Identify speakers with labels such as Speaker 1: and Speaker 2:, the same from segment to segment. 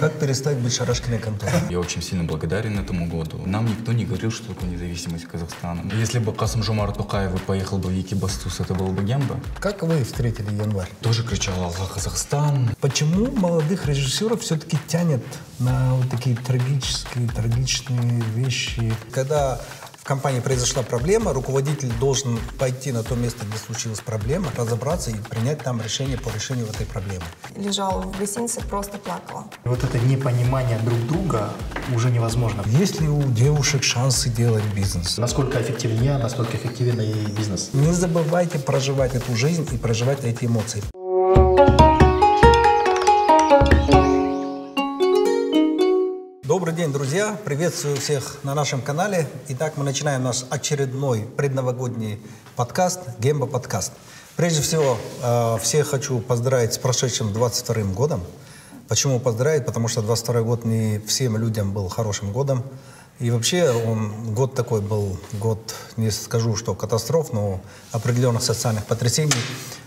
Speaker 1: Как перестать быть шарашкиной конторой?
Speaker 2: Я очень сильно благодарен этому году. Нам никто не говорил, что такое независимость Казахстана. Если бы Касым Жомар Тукаев поехал бы в Екибастуз, это был бы Гемба.
Speaker 1: Как вы встретили январь?
Speaker 2: Тоже кричал «Аллах, Казахстан!».
Speaker 1: Почему молодых режиссеров все-таки тянет на вот такие трагические, трагичные вещи? Когда в компании произошла проблема, руководитель должен пойти на то место, где случилась проблема, разобраться и принять там решение по решению этой проблемы.
Speaker 3: Лежала в гостинице, просто плакала.
Speaker 4: Вот это непонимание друг друга уже невозможно.
Speaker 1: Есть ли у девушек шансы делать бизнес?
Speaker 4: Насколько эффективен я, настолько эффективен и бизнес.
Speaker 1: Не забывайте проживать эту жизнь и проживать эти эмоции. Друзья! Приветствую всех на нашем канале. Итак, мы начинаем наш очередной предновогодний подкаст «Гемба подкаст». Прежде всего, э, всех хочу поздравить с прошедшим 22 годом. Почему поздравить? Потому что 22 год не всем людям был хорошим годом. И вообще он, год такой был, год, не скажу, что катастроф, но определенных социальных потрясений.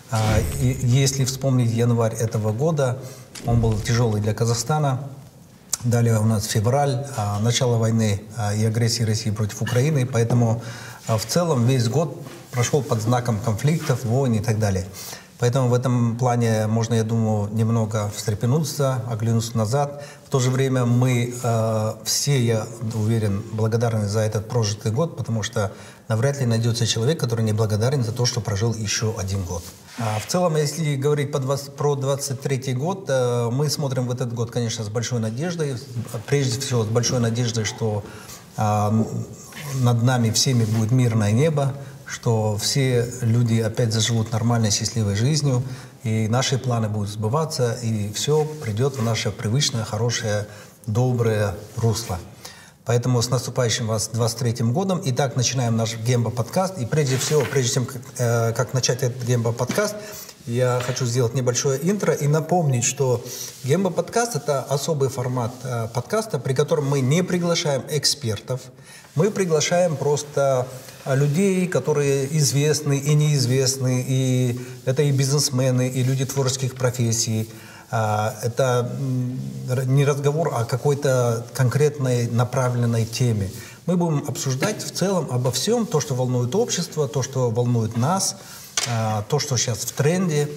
Speaker 1: А, и если вспомнить январь этого года, он был тяжелый для Казахстана. Далее у нас февраль, а, начало войны а, и агрессии России против Украины. Поэтому в целом весь год прошел под знаком конфликтов, войн и так далее. Поэтому в этом плане можно, я думаю, немного встрепенуться, оглянуться назад. В то же время мы э, все, я уверен, благодарны за этот прожитый год, потому что навряд ли найдется человек, который не благодарен за то, что прожил еще один год. А в целом, если говорить по 20, про 23 год, э, мы смотрим в этот год, конечно, с большой надеждой. Прежде всего, с большой надеждой, что э, над нами всеми будет мирное небо, что все люди опять заживут нормальной, счастливой жизнью, и наши планы будут сбываться, и все придет в наше привычное, хорошее, доброе русло. Поэтому с наступающим вас 23-м годом. Итак, начинаем наш Гемба-подкаст. И прежде всего, прежде чем э, как начать этот Гемба-подкаст, я хочу сделать небольшое интро и напомнить, что Гемба-подкаст – это особый формат э, подкаста, при котором мы не приглашаем экспертов, мы приглашаем просто людей, которые известны и неизвестны, и это и бизнесмены, и люди творческих профессий. А, это не разговор о какой-то конкретной направленной теме. Мы будем обсуждать в целом обо всем, то, что волнует общество, то, что волнует нас, а, то, что сейчас в тренде.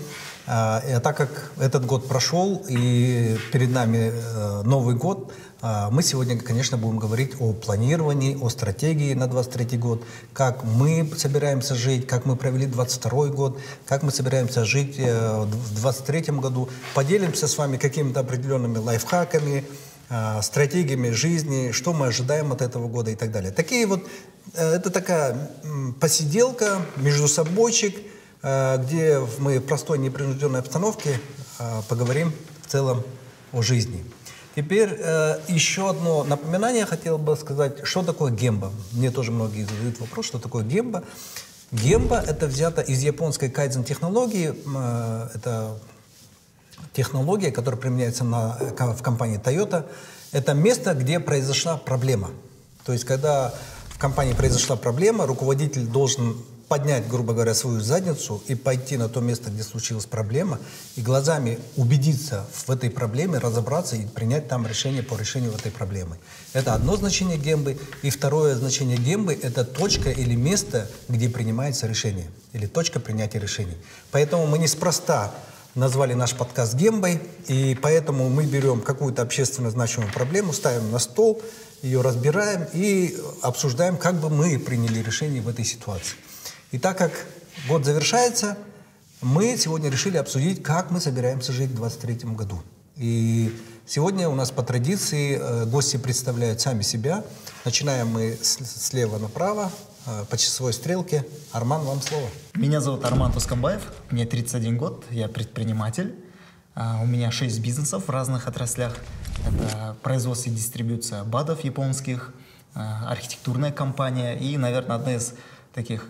Speaker 1: А, так как этот год прошел и перед нами э, Новый год, а, мы сегодня, конечно, будем говорить о планировании, о стратегии на 23 год, как мы собираемся жить, как мы провели 22 год, как мы собираемся жить э, в 23 году. Поделимся с вами какими-то определенными лайфхаками, а, стратегиями жизни, что мы ожидаем от этого года и так далее. Такие вот, э, это такая посиделка, между собойчик, где мы в простой непринужденной обстановке поговорим в целом о жизни. Теперь э, еще одно напоминание хотел бы сказать, что такое гемба. Мне тоже многие задают вопрос, что такое гемба. Гемба – это взято из японской кайдзен-технологии. Э, это технология, которая применяется на, в компании Toyota. Это место, где произошла проблема. То есть, когда в компании произошла проблема, руководитель должен поднять, грубо говоря, свою задницу и пойти на то место, где случилась проблема, и глазами убедиться в этой проблеме, разобраться и принять там решение по решению этой проблемы. Это одно значение гембы. И второе значение гембы – это точка или место, где принимается решение. Или точка принятия решений. Поэтому мы неспроста назвали наш подкаст «Гембой», и поэтому мы берем какую-то общественно значимую проблему, ставим на стол, ее разбираем и обсуждаем, как бы мы приняли решение в этой ситуации. И так как год завершается, мы сегодня решили обсудить, как мы собираемся жить в 2023 году. И сегодня у нас по традиции э, гости представляют сами себя. Начинаем мы слева направо, э, по часовой стрелке. Арман, вам слово.
Speaker 4: Меня зовут Арман Тускамбаев, мне 31 год, я предприниматель. А, у меня 6 бизнесов в разных отраслях. Это производство и дистрибуция БАДов японских, а, архитектурная компания и, наверное, одна из таких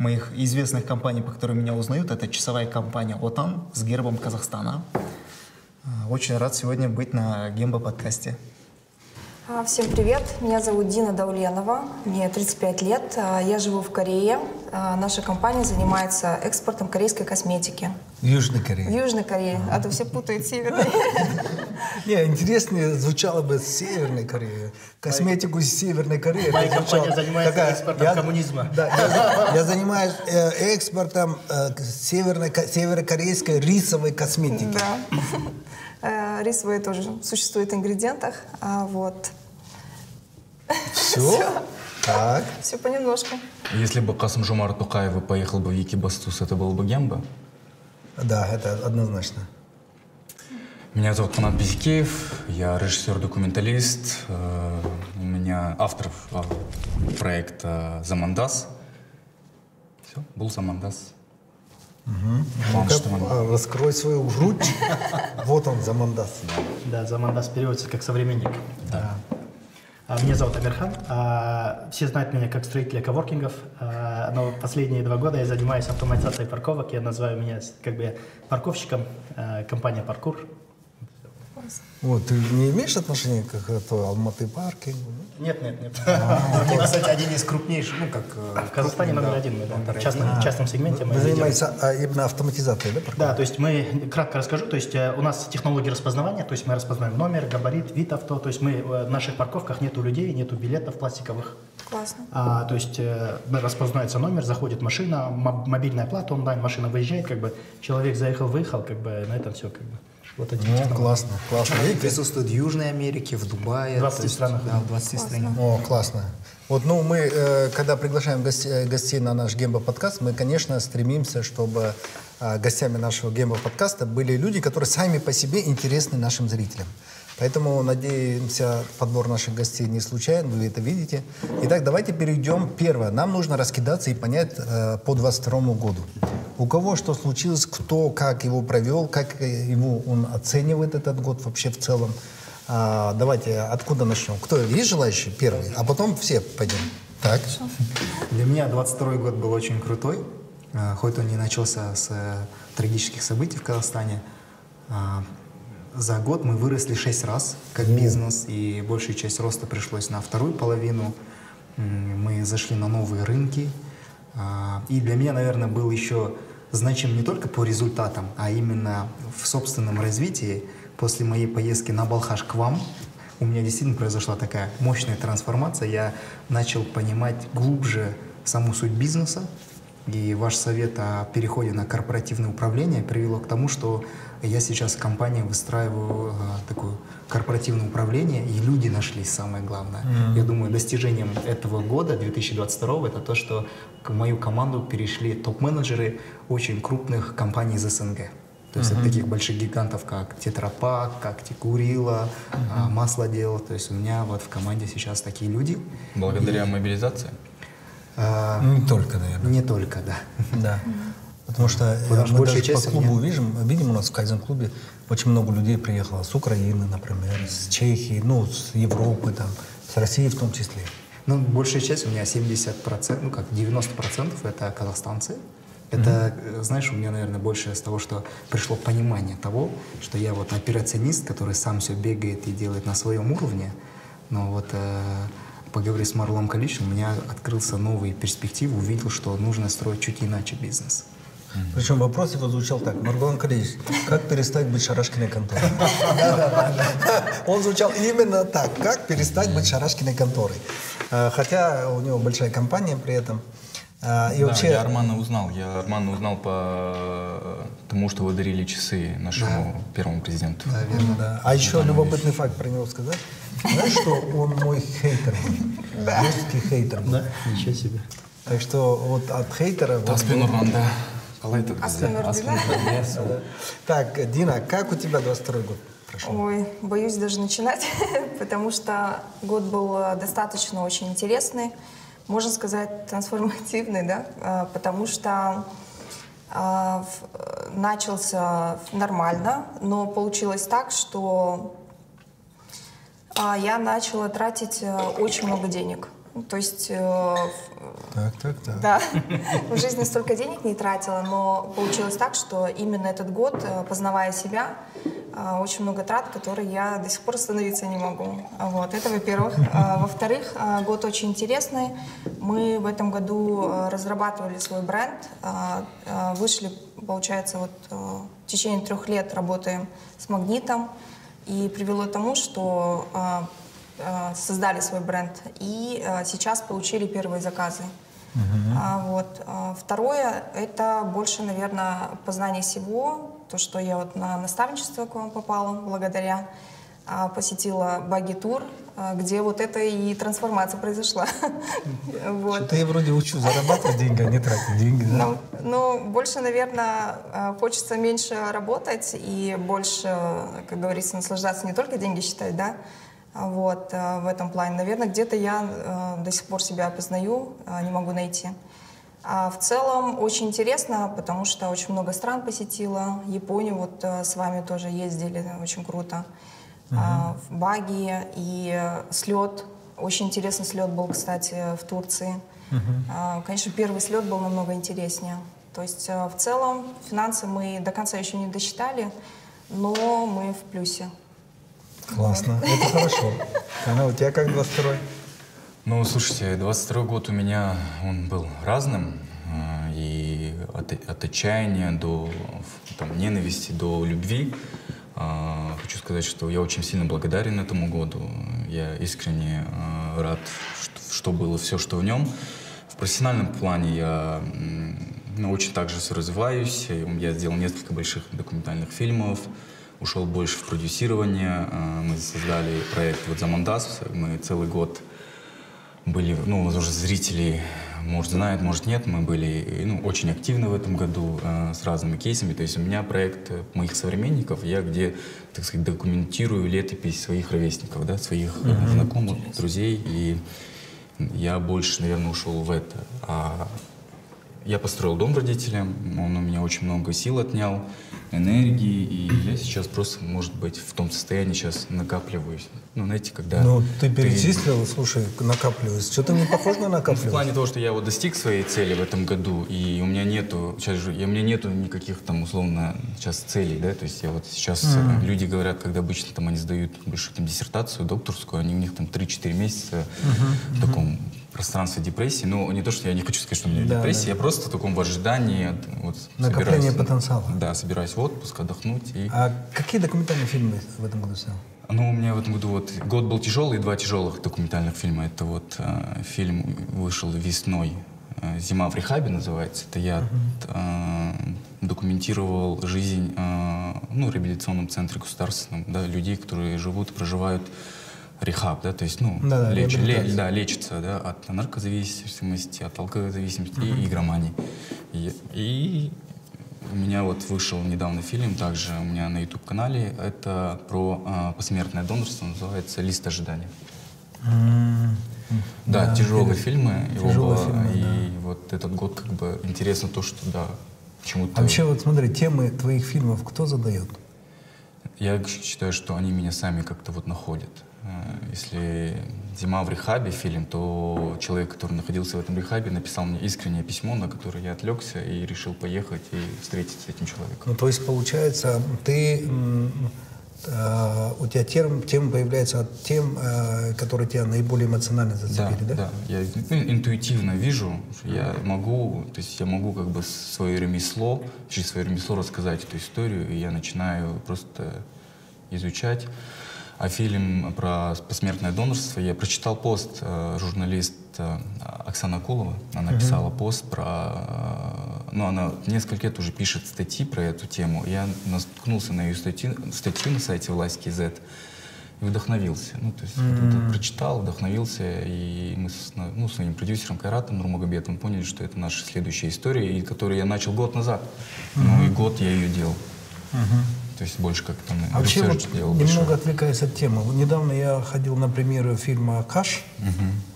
Speaker 4: моих известных компаний, по которым меня узнают, это часовая компания «Отан» с гербом Казахстана. А, очень рад сегодня быть на Гембо подкасте.
Speaker 3: А, всем привет, меня зовут Дина Дауленова, мне 35 лет, а, я живу в Корее. Наша компания занимается экспортом корейской косметики.
Speaker 1: Южной Корее.
Speaker 3: В Южной Корее, а то все путают северной.
Speaker 1: Не, интереснее звучало бы Северной Кореи. Косметику из Северной Кореи.
Speaker 5: Моя компания занимается
Speaker 1: такая-
Speaker 5: экспортом
Speaker 1: я-
Speaker 5: коммунизма.
Speaker 1: Да, я, я занимаюсь э, экспортом э, северной, ко- северокорейской рисовой косметики.
Speaker 3: Да. Э, Рисовые тоже существуют в ингредиентах. А Вот.
Speaker 1: Все? Так.
Speaker 3: Все понемножку.
Speaker 2: Если бы Касым Жумар Тукаев поехал бы в Екибастуз, это был бы Гемба?
Speaker 1: Да, это однозначно.
Speaker 2: Меня зовут Фанат Безикеев, я режиссер-документалист, э, у меня автор э, проекта «Замандас». Все, был «Замандас».
Speaker 1: А, раскрой свою грудь. Вот он, Замандас.
Speaker 5: Да, Замандас переводится как современник. Да. А, Меня зовут Амирхан. А, Все знают меня как строителя коворкингов, но последние два года я занимаюсь автоматизацией парковок. Я называю меня как бы парковщиком компания «Паркур».
Speaker 1: Вот, ты не имеешь отношения к это, Алматы паркинг?
Speaker 5: Нет, нет, нет.
Speaker 6: Это, кстати, один из крупнейших, ну, как... э,
Speaker 5: В Казахстане номер один мы, да, в частном, сегменте. мы
Speaker 1: Вы занимаетесь а, именно автоматизацией, да?
Speaker 5: Да, то есть мы, кратко расскажу, то есть э, у нас технология распознавания, то есть мы распознаем номер, габарит, вид авто, то есть мы э, в наших парковках нету людей, нету билетов пластиковых.
Speaker 3: Классно.
Speaker 5: А, то есть э, распознается номер, заходит машина, мо- мобильная плата онлайн, машина выезжает, как бы человек заехал, выехал, как бы на этом все, как бы. Вот эти
Speaker 1: Ну,
Speaker 5: технологии.
Speaker 1: классно, классно.
Speaker 6: Они присутствуют в Южной Америке, в Дубае.
Speaker 5: 20
Speaker 6: то есть,
Speaker 5: странах.
Speaker 6: Да, в 20 странах.
Speaker 1: О, классно. Вот, ну, мы, э, когда приглашаем гостей, гостей на наш Гембо-подкаст, мы, конечно, стремимся, чтобы э, гостями нашего Гембо-подкаста были люди, которые сами по себе интересны нашим зрителям. Поэтому, надеемся, подбор наших гостей не случайен, вы это видите. Итак, давайте перейдем. Первое, нам нужно раскидаться и понять э, по 22 году. У кого что случилось, кто как его провел, как э, его он оценивает этот год вообще в целом. А, давайте, откуда начнем? Кто? Есть желающий первый? А потом все пойдем. Так.
Speaker 6: Для меня 22 год был очень крутой, а, хоть он не начался с э, трагических событий в Казахстане. За год мы выросли 6 раз как бизнес, и большая часть роста пришлось на вторую половину. Мы зашли на новые рынки. а, И для меня, наверное, был еще значим не только по результатам, а именно в собственном развитии. После моей поездки на Балхаш к вам у меня действительно произошла такая мощная трансформация. Я начал понимать глубже саму суть бизнеса. И ваш совет о переходе на корпоративное управление привело к тому, что я сейчас в компании выстраиваю а, такое корпоративное управление, и люди нашлись, самое главное. Я думаю, достижением этого года, 2022, это то, что к мою команду перешли топ-менеджеры очень крупных компаний из СНГ. То есть от таких больших гигантов, как Тетрапак, как Текурила, а, Маслодел. То есть у меня вот в команде сейчас такие люди.
Speaker 2: Благодаря мобилизации?
Speaker 6: А,
Speaker 1: Не только, наверное.
Speaker 6: не только, да.
Speaker 1: Да. Потому что э,
Speaker 6: Потому
Speaker 1: мы даже по
Speaker 6: часть
Speaker 1: клубу
Speaker 6: меня-
Speaker 1: видим, видим у нас в Кайзен-клубе очень много людей приехало с Украины, например, с Чехии, ну, с Европы, там, с России в том числе.
Speaker 6: Ну, большая часть, у меня 70%, ну как, 90% это казахстанцы. Это, э, знаешь, у меня, наверное, больше с того, что пришло понимание того, что я вот операционист, который сам все бегает и делает на своем уровне. Но вот э, поговорив с Марлом Каличем, у меня открылся новый перспектив, увидел, что нужно строить чуть иначе бизнес.
Speaker 1: Причем вопрос его звучал так. Маргулан Калиевич, как перестать быть Шарашкиной конторой? Он звучал именно так. Как перестать быть Шарашкиной конторой? Э, Хотя у него большая компания при этом. Э, И
Speaker 2: Да,
Speaker 1: вообще...
Speaker 2: я Армана узнал. Я Армана узнал по тому, что вы дарили часы нашему первому президенту.
Speaker 1: Наверное, да. А еще любопытный факт про него сказать. Знаешь, что он мой хейтер был? Жесткий хейтер был.
Speaker 5: Да, ничего себе.
Speaker 1: Так что вот от хейтера...
Speaker 2: Таспин
Speaker 1: был-
Speaker 2: Урманда.
Speaker 3: Урманда.
Speaker 1: Так, Дина, как у тебя 22 год прошел?
Speaker 3: Ой, боюсь даже начинать, потому что год был э, достаточно очень интересный, можно сказать, трансформативный, да, э, потому что э, начался нормально, но получилось так, что я начала тратить очень много денег. То есть э,
Speaker 1: Так, так, так.
Speaker 3: да, в жизни столько денег не тратила, но получилось так, что именно этот год, э, познавая себя, э, очень много трат, которые я до сих пор остановиться не могу. Вот, это во-первых. А, Во-вторых, э, год очень интересный. Мы в этом году разрабатывали свой бренд, вышли, получается, вот в течение трех лет работаем с магнитом. и привело к тому, что создали свой бренд и а, сейчас получили первые заказы. А, вот. А, второе — это больше, наверное, познание всего, то, что я вот на наставничество к вам попала благодаря а, посетила баги-тур, а, где вот это и трансформация произошла. Вот.
Speaker 1: Что-то я вроде учу зарабатывать деньги, а не тратить деньги. да?
Speaker 3: Ну, ну, больше, наверное, хочется меньше работать и больше, как говорится, наслаждаться, не только деньги считать, да, вот, а, в этом плане. Наверное, где-то я а, до сих пор себя познаю, а, не могу найти. А в целом очень интересно, потому что очень много стран посетила. Японию вот а, с вами тоже ездили, очень круто. А, в баги и э, слет. Очень интересный слет был, кстати, в Турции. А, Конечно, первый слет был намного интереснее. То есть э, в целом финансы мы до конца еще не досчитали, но мы в плюсе.
Speaker 1: Классно, это хорошо. Она у тебя как 22-й?
Speaker 2: Ну, слушайте, 22 год у меня, он был разным. э, И от, от отчаяния до там, ненависти, до любви. А, Хочу сказать, что я очень сильно благодарен этому году. Я искренне э, рад, что, что было все, что в нем. В профессиональном плане я ну, очень также развиваюсь. Я сделал несколько больших документальных фильмов, ушел больше в продюсирование. Э, Мы создали проект вот «Замандас». Мы целый год были, ну, уже зрители, может, знают, может, нет, мы были ну, очень активны в этом году э, с разными кейсами. То есть у меня проект моих современников, я где, так сказать, документирую летопись своих ровесников, да, своих э, знакомых, друзей. И я больше, наверное, ушел в это. А я построил дом родителям, он у меня очень много сил отнял, энергии, и я сейчас просто, может быть, в том состоянии сейчас накапливаюсь. Ну, знаете, когда...
Speaker 1: Ну, ты перечислил, слушай, накапливается. Что-то не похоже на
Speaker 2: Ну, В плане того, что я вот достиг своей цели в этом году, и у меня нету, сейчас же, у меня нету никаких там условно сейчас целей, да, то есть я вот сейчас, э, люди говорят, когда обычно там они сдают большую там диссертацию, докторскую, они у них там 3-4 месяца в таком пространстве депрессии, ну, не то, что я не хочу сказать, что у меня
Speaker 1: Да,
Speaker 2: депрессия,
Speaker 1: да.
Speaker 2: я просто в таком в ожидании, вот,
Speaker 1: Накопление
Speaker 2: собираюсь-
Speaker 1: потенциала.
Speaker 2: Да, собираюсь в отпуск, отдохнуть и...
Speaker 1: А какие документальные фильмы в этом году снял?
Speaker 2: Ну, у меня в этом году вот год был тяжелый, два тяжелых документальных фильма. Это вот э, фильм вышел весной, э, «Зима в рехабе» называется. Это я э, документировал жизнь э, ну, в реабилитационном центре государственном, да, людей, которые живут, проживают рехаб, да, то есть, ну,
Speaker 1: Да-да,
Speaker 2: леч- ле- да, лечатся, да, от наркозависимости, от алкозависимости и игромании. И, и у меня вот вышел недавно фильм, также у меня на YouTube-канале, это про а, посмертное донорство, называется «Лист ожидания». Да,
Speaker 1: Да,
Speaker 2: тяжелые
Speaker 1: интерес-
Speaker 2: фильмы.
Speaker 1: тяжелые
Speaker 2: было,
Speaker 1: фильмы,
Speaker 2: и вот этот год как бы интересно то, что да, почему-то...
Speaker 1: А вообще, вот смотри, темы твоих фильмов кто задает?
Speaker 2: Я считаю, что они меня сами как-то вот находят. Э, Если «Зима в рехабе» фильм, то человек, который находился в этом рехабе, написал мне искреннее письмо, на которое я отвлекся и решил поехать и встретиться с этим человеком.
Speaker 1: Ну, то есть, получается, ты, э, у тебя тем, тем появляется от тем, э, которые тебя наиболее эмоционально зацепили, да?
Speaker 2: да. Я ну, интуитивно вижу, что я могу, то есть я могу как бы свое ремесло, через свое ремесло рассказать эту историю, и я начинаю просто изучать. А фильм про посмертное донорство, я прочитал пост, э, журналист э, Оксана Акулова, она писала пост про, ну она несколько лет уже пишет статьи про эту тему, я наткнулся на ее статью, статью на сайте власть КЗ, и вдохновился. Ну, то есть вот это прочитал, вдохновился, и мы с на- ну, своим продюсером Кайратом Нурмагомедовым поняли, что это наша следующая история, и которую я начал год назад. Ну и год я ее делал. То есть больше как там
Speaker 1: А вообще, вот,
Speaker 2: делал
Speaker 1: немного
Speaker 2: большой.
Speaker 1: отвлекаясь от темы. Вот недавно я ходил на премьеру фильма «Каш»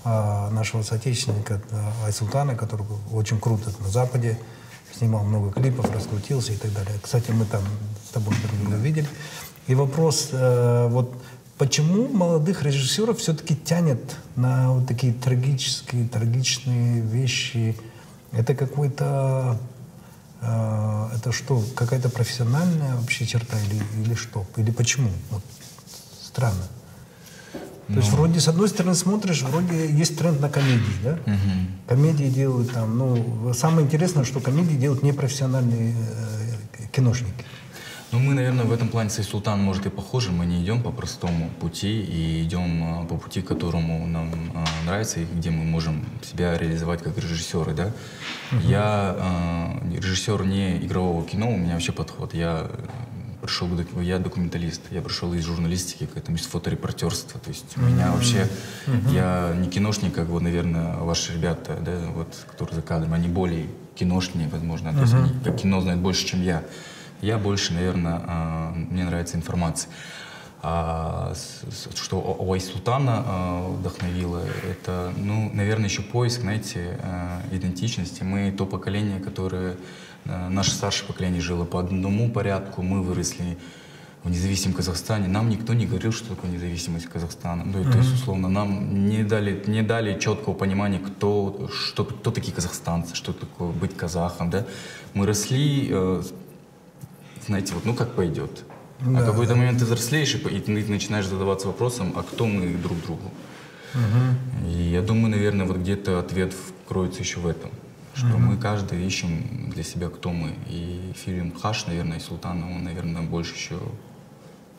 Speaker 1: а, нашего соотечественника а, Айсултана, который был очень круто на Западе, снимал много клипов, раскрутился и так далее. Кстати, мы там с тобой друг друга видели. И вопрос, э, вот почему молодых режиссеров все-таки тянет на вот такие трагические, трагичные вещи? Это какой-то а, это что, какая-то профессиональная вообще черта или, или что? Или почему? Вот странно. То есть вроде с одной стороны смотришь, вроде есть тренд на комедии, да? Комедии делают там, ну, самое интересное, что комедии делают непрофессиональные э, киношники.
Speaker 2: Ну, мы, наверное, в этом плане с Султан, может, и похожи. Мы не идем по простому пути и идем а, по пути, которому нам а, нравится и где мы можем себя реализовать как режиссеры, да. Я а, режиссер не игрового кино, у меня вообще подход. Я пришел, я документалист, я пришел из журналистики к этому, из фоторепортерства. То есть у меня вообще, я не киношник, как вот, наверное, ваши ребята, да, вот, которые за кадром, они более киношные, возможно, то есть они как кино знают больше, чем я. Я больше, наверное, а, мне нравится информация. А, что у Айсултана а, вдохновило, это, ну, наверное, еще поиск, знаете, идентичности. Мы то поколение, которое, наше старшее поколение жило по одному порядку, мы выросли в независимом Казахстане. Нам никто не говорил, что такое независимость Казахстана. Ну, mm-hmm. то есть, условно, нам не дали, не дали четкого понимания, кто, что, кто такие казахстанцы, что такое быть казахом. Да? Мы росли э, знаете, вот ну как пойдет. Да, а в какой-то да. момент ты взрослеешь, и ты начинаешь задаваться вопросом, а кто мы друг другу. Угу. И я думаю, наверное, вот где-то ответ кроется еще в этом. Что угу. мы каждый ищем для себя, кто мы. И фильм «Хаш», наверное, и «Султан», он, наверное, больше еще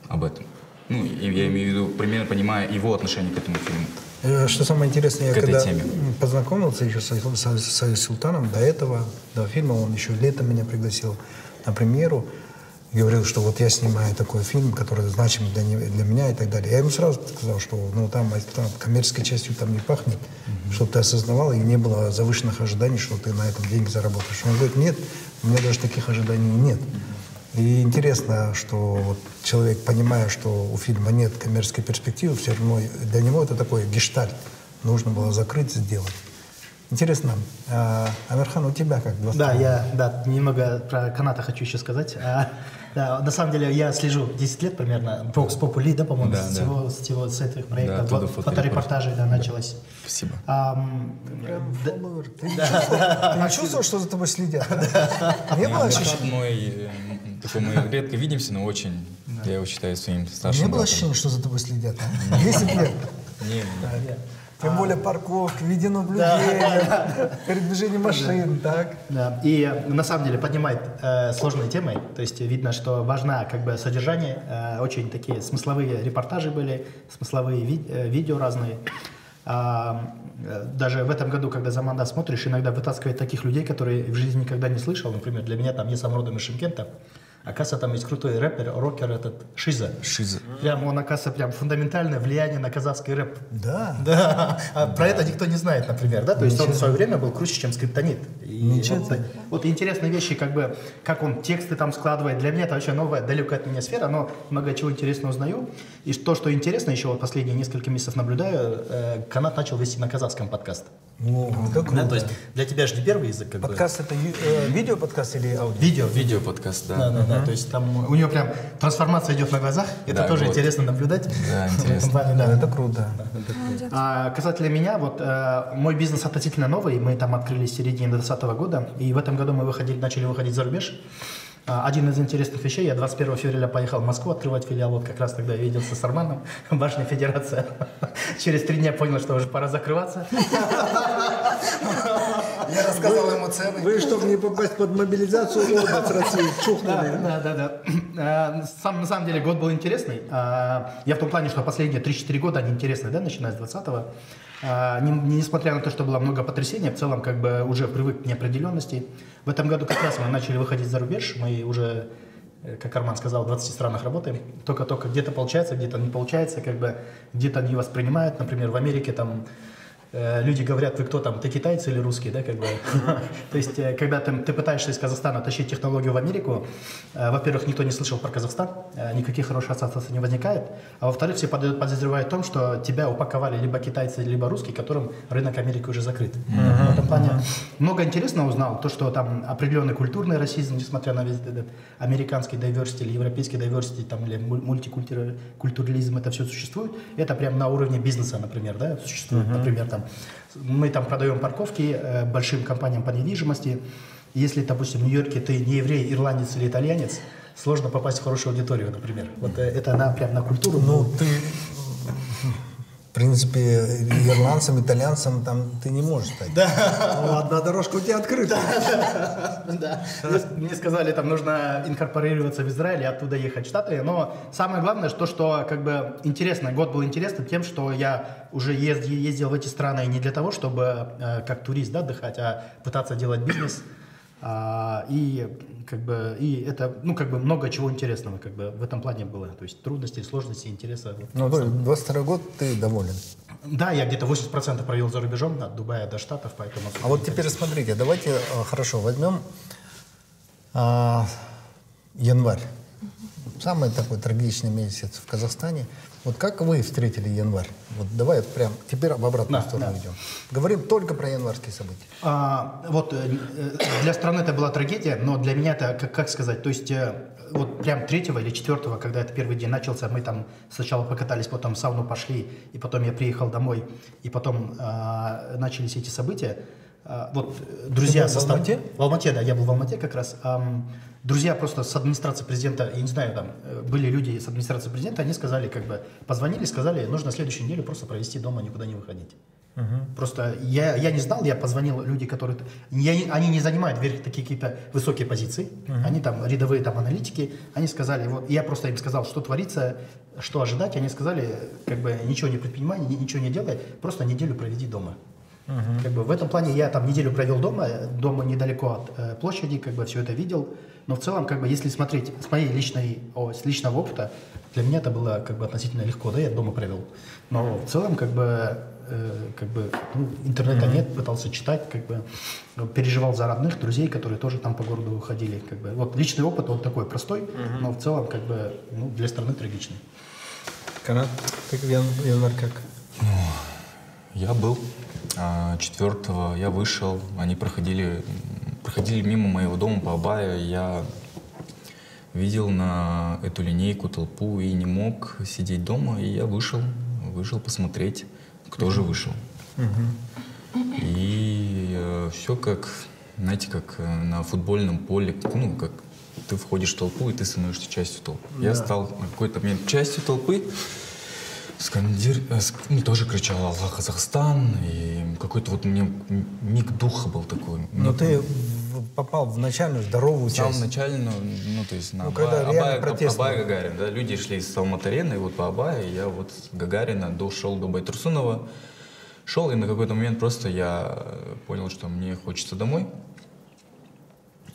Speaker 2: об этом. Ну, и я имею в виду, примерно понимая его отношение к этому фильму.
Speaker 1: Э, что самое интересное, я когда теме. познакомился еще с, с, с Султаном до этого, до фильма, он еще летом меня пригласил на премьеру говорил, что вот я снимаю такой фильм, который значим для, не, для меня и так далее. Я ему сразу сказал, что ну, там, там коммерческой частью там не пахнет, mm-hmm. чтобы ты осознавал, и не было завышенных ожиданий, что ты на этом деньги заработаешь. Он говорит, нет, у меня даже таких ожиданий нет. И интересно, что вот человек, понимая, что у фильма нет коммерческой перспективы, все равно для него это такой гештальт. Нужно было закрыть, сделать. Интересно, а, Амирхан, у тебя как?
Speaker 5: Да, я да, немного про каната хочу еще сказать. Да, на самом деле я слежу 10 лет примерно, Vox Populi, да, по-моему, да, с, да. Всего, с, всего, с этих проектов, да, вот, фоторепортажей, да, началось.
Speaker 2: Спасибо.
Speaker 1: А, да, ты, не чувствовал, ты чувствовал, что за тобой следят?
Speaker 2: Не было ощущения? Мой, такой мы редко видимся, но очень, я его считаю своим старшим
Speaker 1: Не было ощущения, что за тобой следят? 10 лет?
Speaker 2: Нет, нет.
Speaker 1: Тем а, более парковка, видеонаблюдение, передвижение машин, так?
Speaker 5: Да. И на самом деле поднимает э, сложные темы. То есть видно, что важна как бы содержание. Э, очень такие смысловые репортажи были, смысловые ви э, видео разные. А, э, даже в этом году, когда за манда смотришь, иногда вытаскивает таких людей, которые в жизни никогда не слышал. Например, для меня там я сам родом из Шимкента. Оказывается, там есть крутой рэпер, рокер этот Шиза.
Speaker 2: Шиза.
Speaker 5: Прям он, оказывается, прям фундаментальное влияние на казахский рэп.
Speaker 1: Да.
Speaker 5: Да. А да. про это никто не знает, например, да? То есть он в свое время был круче, чем скриптонит.
Speaker 1: И вот,
Speaker 5: вот интересные вещи, как бы, как он тексты там складывает. Для меня это вообще новая, далекая от меня сфера, но много чего интересного узнаю. И то, что интересно, еще вот последние несколько месяцев наблюдаю, э, канат начал вести на казахском подкаст.
Speaker 1: О, это круто.
Speaker 5: Да, то есть для тебя же не первый язык.
Speaker 1: Как подкаст бы. это э, видео подкаст или аудио?
Speaker 5: Видео.
Speaker 2: Видео подкаст, да.
Speaker 5: Да, да, да. То есть там у него прям трансформация идет на глазах. Это да, тоже вот. интересно наблюдать.
Speaker 2: Да, интересно.
Speaker 1: Плане, да. Это круто. Да, это
Speaker 5: круто. А, касательно меня, вот э, мой бизнес относительно новый. Мы там открылись в середине 2020 года. И в этом году мы выходили, начали выходить за рубеж. А, один из интересных вещей, я 21 февраля поехал в Москву открывать филиал, вот как раз тогда я виделся с Арманом, башня Федерация. Через три дня понял, что уже пора закрываться.
Speaker 1: Я рассказал ему цены. Вы, чтобы не попасть под мобилизацию, отдых России чухнули.
Speaker 5: Да, да, да. А, сам, на самом деле год был интересный. А, я в том плане, что последние 3-4 года они интересные, да, начиная с 20-го. А, несмотря на то, что было много потрясений, в целом как бы уже привык к неопределенности. В этом году как раз мы начали выходить за рубеж, мы уже э, как Арман сказал, в 20 странах работаем. Только-только где-то получается, где-то не получается, как бы где-то не воспринимают. Например, в Америке там Э, люди говорят, вы кто там, ты китайцы или русские, да, как бы. То есть, э, когда ты, ты пытаешься из Казахстана тащить технологию в Америку, э, во-первых, никто не слышал про Казахстан, никаких хороших ассоциаций не возникает, а во-вторых, все подозревают в том, что тебя упаковали либо китайцы, либо русские, которым рынок Америки уже закрыт. В этом плане много интересного узнал, то, что там определенный культурный расизм, несмотря на весь этот американский diversity или европейский diversity, там, или мультикультурализм, это все существует, это прям на уровне бизнеса, например, да, существует, например, там мы там продаем парковки э, большим компаниям по недвижимости. Если, допустим, в Нью-Йорке ты не еврей, ирландец или итальянец, сложно попасть в хорошую аудиторию, например. Вот э, это она прям на культуру.
Speaker 1: Ну, ты в принципе, ирландцам, итальянцам там ты не можешь стать. Да. Ну, одна дорожка у тебя открыта.
Speaker 5: Да. Мне- сказали, там нужно инкорпорироваться в Израиль и оттуда ехать в Штаты. Но самое главное, что, что как бы интересно, год был интересным тем, что я уже езд- ездил в эти страны не для того, чтобы э, как турист да, отдыхать, а пытаться делать бизнес. А, и как бы и это ну как бы много чего интересного как бы в этом плане было то есть трудности сложности интереса вот.
Speaker 1: Ну, то есть 22 год ты доволен.
Speaker 5: да я где-то 80% провел за рубежом от Дубая до Штатов поэтому
Speaker 1: А вот теперь смотрите, давайте э, хорошо возьмем а, январь. Самый такой трагичный месяц в Казахстане. Вот как вы встретили январь? Вот давай прям теперь об обратную
Speaker 5: Да,
Speaker 1: сторону
Speaker 5: да.
Speaker 1: идем. Говорим только про январские события.
Speaker 5: А, вот э, э, для страны это была трагедия, но для меня это, как, как сказать, то есть э, вот прям третьего или четвертого, когда это первый день начался, мы там сначала покатались, потом в сауну пошли, и потом я приехал домой, и потом а, начались эти события. А, вот э, друзья
Speaker 1: в
Speaker 5: со стороны-
Speaker 1: Алмате?
Speaker 5: В Алмате, да, я был в Алмате как раз. Друзья просто с администрации президента, я не знаю, там э, были люди с администрации президента, они сказали, как бы, позвонили, сказали, нужно следующую неделю просто провести дома, никуда не выходить. Просто я, я не знал, я позвонил люди, которые... Я, они не занимают вверх такие какие-то высокие позиции. Они там рядовые там аналитики. Они сказали, вот я просто им сказал, что творится, что ожидать. Они сказали, как бы ничего не предпринимай, ни- ничего не делай, просто неделю проведи дома. Как бы в этом плане я там неделю провел дома, дома недалеко от э, площади, как бы все это видел. Но в целом, как бы, если смотреть с моей личной, о, с личного опыта, для меня это было как бы относительно легко, да, я дома провел. Но в целом, как бы, э, как бы ну, интернета нет, пытался читать, как бы ну, переживал за родных, друзей, которые тоже там по городу ходили, как бы. Вот личный опыт, он такой простой, но в целом, как бы, ну, для страны трагичный.
Speaker 1: Канат, ты ян- январь как?
Speaker 2: Я был четвертого, я вышел, они проходили, проходили мимо моего дома по Абаю, я видел на эту линейку толпу и не мог сидеть дома, и я вышел, вышел посмотреть, кто же вышел. И все как, знаете, как э, на футбольном поле, ну, как ты входишь в толпу, и ты становишься частью толпы. Я стал на какой-то момент частью толпы, Скандир, э, ск- ну, тоже кричал «Аллах, Казахстан», и какой-то вот мне миг духа был такой.
Speaker 1: Но
Speaker 2: Мне
Speaker 1: ты в- попал в начальную здоровую
Speaker 2: Самую
Speaker 1: часть.
Speaker 2: начальную, ну, то есть на
Speaker 1: Ну,
Speaker 2: Абая,
Speaker 1: когда
Speaker 2: Абая, Абая
Speaker 1: было.
Speaker 2: Гагарин, да, люди шли с Алматы-арены, и вот по Абая, я вот с Гагарина дошел до Байтурсунова, шел, и на какой-то момент просто я э, понял, что мне хочется домой.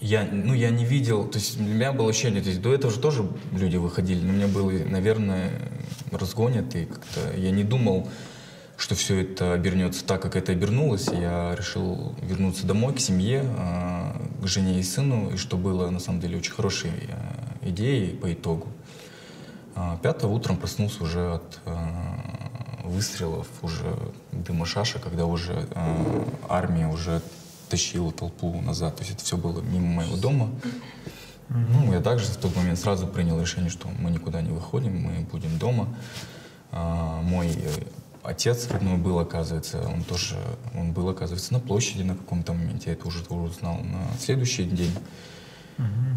Speaker 2: Я, ну, я не видел, то есть для меня было ощущение, то есть до этого же тоже люди выходили, но мне было, наверное, разгонят, и как-то я не думал, что все это обернется так, как это обернулось. Я решил вернуться домой, к семье, а, к жене и сыну, и что было, на самом деле, очень хорошей а, идеей по итогу. А, Пятого утром проснулся уже от выстрелов, уже дыма шаша, когда уже армия уже тащила толпу назад. То есть это все было мимо моего дома. Ну, я также в тот момент сразу принял решение, что мы никуда не выходим, мы будем дома. А, мой э, отец родной был, оказывается, он тоже, он был, оказывается, на площади на каком-то моменте, я это уже тоже узнал на следующий день.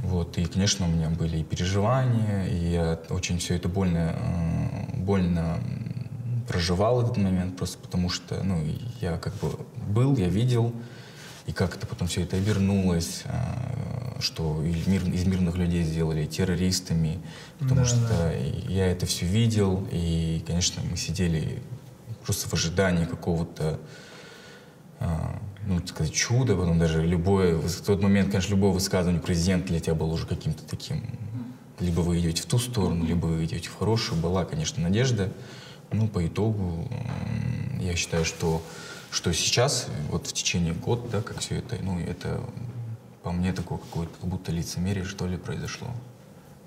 Speaker 2: Вот, и, конечно, у меня были и переживания, и я очень все это больно, э, больно проживал этот момент, просто потому что, ну, я как бы был, я видел, и как это потом все это обернулось, э, что из мирных людей сделали террористами, потому что я это все видел, и, конечно, мы сидели просто в ожидании какого-то а, ну, так сказать, чудо, потом даже любое, в тот момент, конечно, любое высказывание президента для тебя было уже каким-то таким, либо вы идете в ту сторону, либо вы идете в хорошую, была, конечно, надежда, но по итогу я считаю, что, что сейчас, вот в течение года, да, как все это, ну, это по мне такое какое-то как будто лицемерие, что ли, произошло.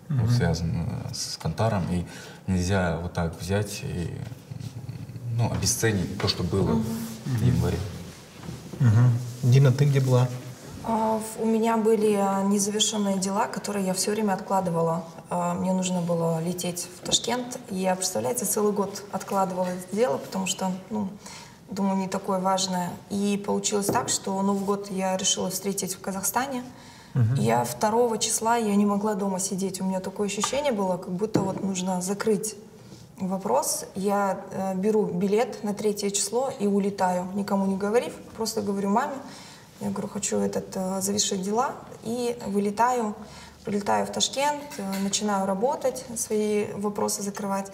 Speaker 2: Вот связано с Кантаром, и нельзя вот так взять и ну, обесценить то, что было в январе.
Speaker 1: Дина, ты где была?
Speaker 3: А, У меня были а, незавершенные дела, которые я все время откладывала. А, Мне нужно было лететь в Ташкент. И я, представляете, целый год откладывала это дело, потому что, ну, думаю, не такое важное. И получилось так, что Новый год я решила встретить в Казахстане. Я 2 числа, я не могла дома сидеть. У меня такое ощущение было, как будто вот нужно закрыть вопрос. Я э, беру билет на третье число и улетаю, никому не говорив, просто говорю маме, я говорю, хочу этот, э, завершить дела, и вылетаю, прилетаю в Ташкент, э, начинаю работать, свои вопросы закрывать,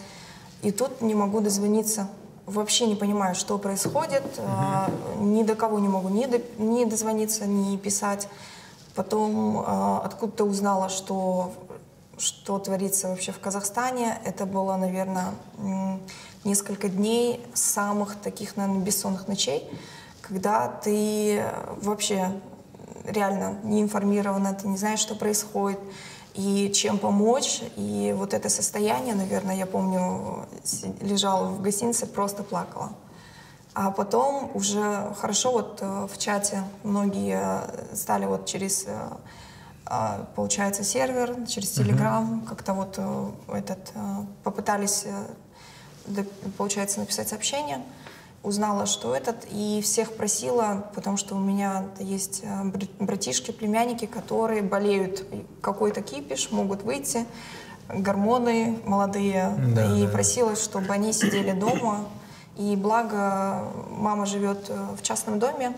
Speaker 3: и тут не могу дозвониться вообще не понимаю, что происходит, угу. ни до кого не могу ни, до, ни дозвониться, ни писать. Потом э, откуда-то узнала, что что творится вообще в Казахстане. Это было, наверное, несколько дней самых таких, наверное, бессонных ночей, когда ты вообще реально не информирована, ты не знаешь, что происходит и чем помочь. И вот это состояние, наверное, я помню, лежала в гостинице, просто плакала. А потом уже хорошо вот э, в чате многие стали вот через э, а, получается, сервер через Telegram, uh-huh. как-то вот э, этот, э, попытались, э, получается, написать сообщение, узнала, что этот, и всех просила, потому что у меня есть братишки, племянники, которые болеют какой-то кипиш, могут выйти, гормоны молодые, да, и да. просила, чтобы они сидели дома, и благо мама живет в частном доме,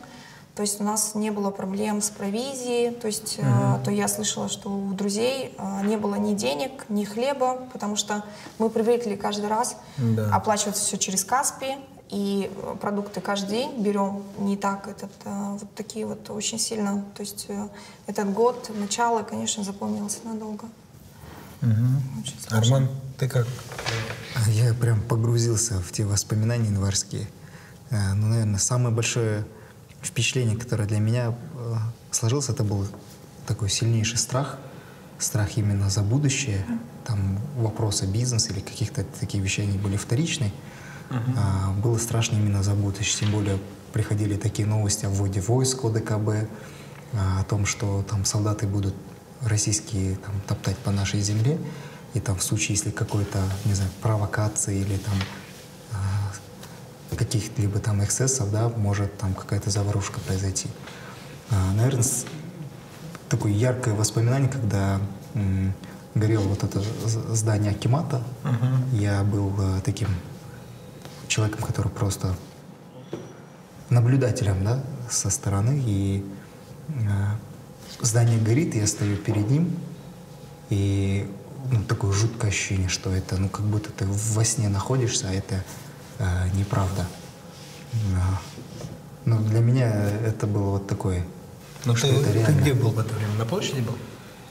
Speaker 3: то есть у нас не было проблем с провизией, то есть угу. э, то я слышала, что у друзей э, не было ни денег, ни хлеба, потому что мы привыкли каждый раз да. оплачивать все через Каспи, и продукты каждый день берем не так этот э, вот такие вот очень сильно, то есть э, этот год начало, конечно, запомнился надолго.
Speaker 1: Угу. Арман, ты как?
Speaker 6: Я прям погрузился в те воспоминания январские. Э, ну, наверное, самое большое впечатление, которое для меня э, сложилось, это был такой сильнейший страх, страх именно за будущее. Там вопросы бизнеса или каких-то таких вещей они были вторичны. А, было страшно именно за будущее. Тем более приходили такие новости о вводе войск ОДКБ, а, о том, что там солдаты будут российские там, топтать по нашей земле. И там в случае, если какой-то, не знаю, провокации или там каких-либо там эксцессов, да, может там какая-то заварушка произойти. А, наверное, такое яркое воспоминание, когда горело вот это здание Акимата. Uh-huh. Я был а, таким человеком, который просто наблюдателем, да, со стороны, и а, здание горит, и я стою перед ним, и ну, такое жуткое ощущение, что это, ну, как будто ты во сне находишься, а это э, неправда. Да. Ну, для меня это было вот такое.
Speaker 1: Но ты, ты где был в это время? На площади был?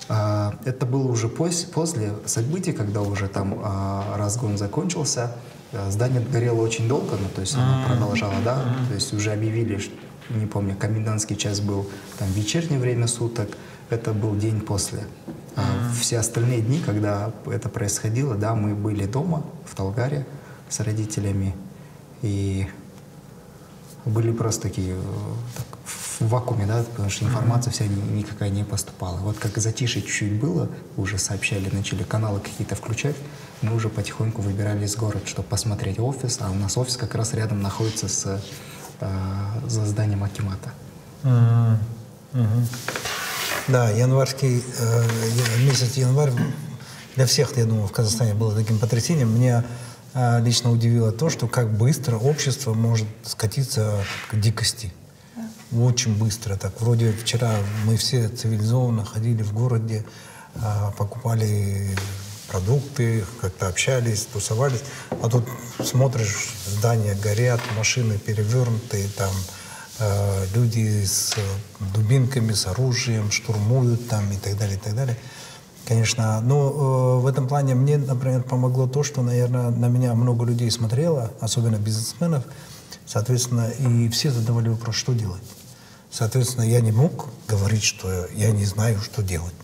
Speaker 6: А, это было уже пос после событий, когда уже там а, разгон закончился. А, здание горело очень долго, ну, то есть оно продолжало, да, то есть уже объявили, что, не помню, комендантский час был там вечернее время суток, это был день после. А все остальные дни, когда это происходило, да, мы были дома в Талгаре, с родителями. И были просто такие так, в вакууме, да, потому что информация вся никакая не поступала. Вот как затишье чуть-чуть было, уже сообщали, начали каналы какие-то включать, мы уже потихоньку выбирали из города, чтобы посмотреть офис, а у нас офис как раз рядом находится с э, за зданием Акимата.
Speaker 1: Mm-hmm. Mm-hmm. Да, январский э, месяц январь для всех, я думаю, в Казахстане было таким потрясением. Мне а, лично удивило то, что как быстро общество может скатиться к дикости. Очень быстро. Так вроде вчера мы все цивилизованно ходили в городе, а, покупали продукты, как-то общались, тусовались. А тут смотришь, здания горят, машины перевернутые, там э, люди с дубинками, с оружием штурмуют там и так далее, и так далее. Конечно, но э, в этом плане мне, например, помогло то, что, наверное, на меня много людей смотрело, особенно бизнесменов, соответственно, и все задавали вопрос, что делать. Соответственно, я не мог говорить, что я не знаю, что делать.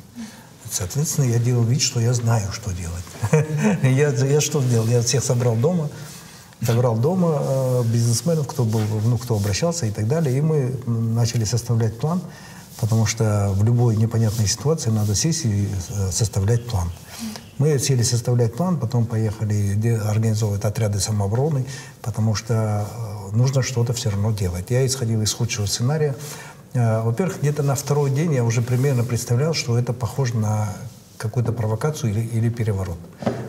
Speaker 1: Соответственно, я делал вид, что я знаю, что делать. я, я что сделал? Я всех собрал дома, собрал дома э, бизнесменов, кто был, ну, кто обращался и так далее, и мы начали составлять план, потому что в любой непонятной ситуации надо сесть и э, составлять план. Мы сели составлять план, потом поехали организовывать отряды самообороны, потому что э, нужно что-то все равно делать. Я исходил из худшего сценария. Э, во-первых, где-то на второй день я уже примерно представлял, что это похоже на какую-то провокацию или, или переворот.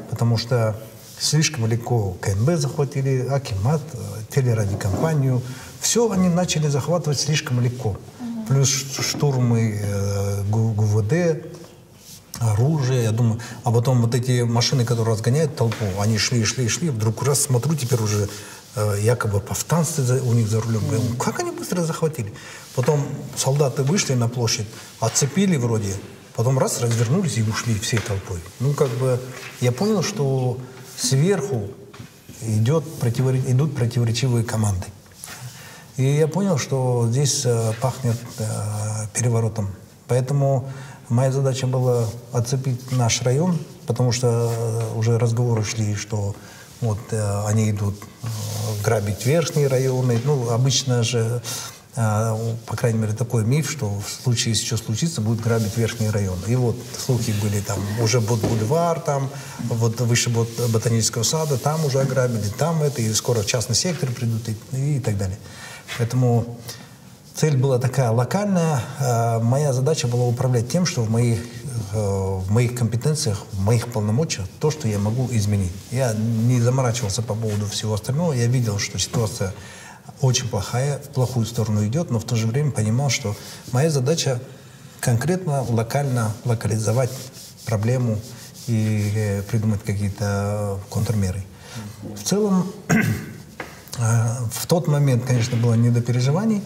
Speaker 1: Потому что слишком легко КНБ захватили, Акимат, э, телерадиокомпанию. Все они начали захватывать слишком легко. Плюс штурмы э, Гу- ГУВД, оружие, я думаю, а потом вот эти машины, которые разгоняют толпу, они шли, шли, шли, вдруг раз смотрю, теперь уже якобы повстанцы у них за рулем. Думаю, как они быстро захватили? Потом солдаты вышли на площадь, отцепили вроде, потом раз, развернулись и ушли всей толпой. Ну, как бы, я понял, что сверху идет противоре- идут противоречивые команды. И я понял, что здесь э, пахнет э, переворотом. Поэтому моя задача была отцепить наш район, потому что э, уже разговоры шли, что вот э, они идут э, грабить верхние районы. Ну, обычно же, э, по крайней мере, такой миф, что в случае, если что случится, будут грабить верхние районы. И вот слухи были там, уже будет бульвар, там, вот выше бот- ботанического сада, там уже ограбили, там это, и скоро в частный сектор придут и, и так далее. Поэтому цель была такая локальная. Моя задача была управлять тем, что в моих, в моих компетенциях, в моих полномочиях, то, что я могу изменить. Я не заморачивался по поводу всего остального. Я видел, что ситуация очень плохая, в плохую сторону идет, но в то же время понимал, что моя задача конкретно, локально локализовать проблему и э, придумать какие-то контрмеры. В целом, э, в тот момент, конечно, было не до переживаний.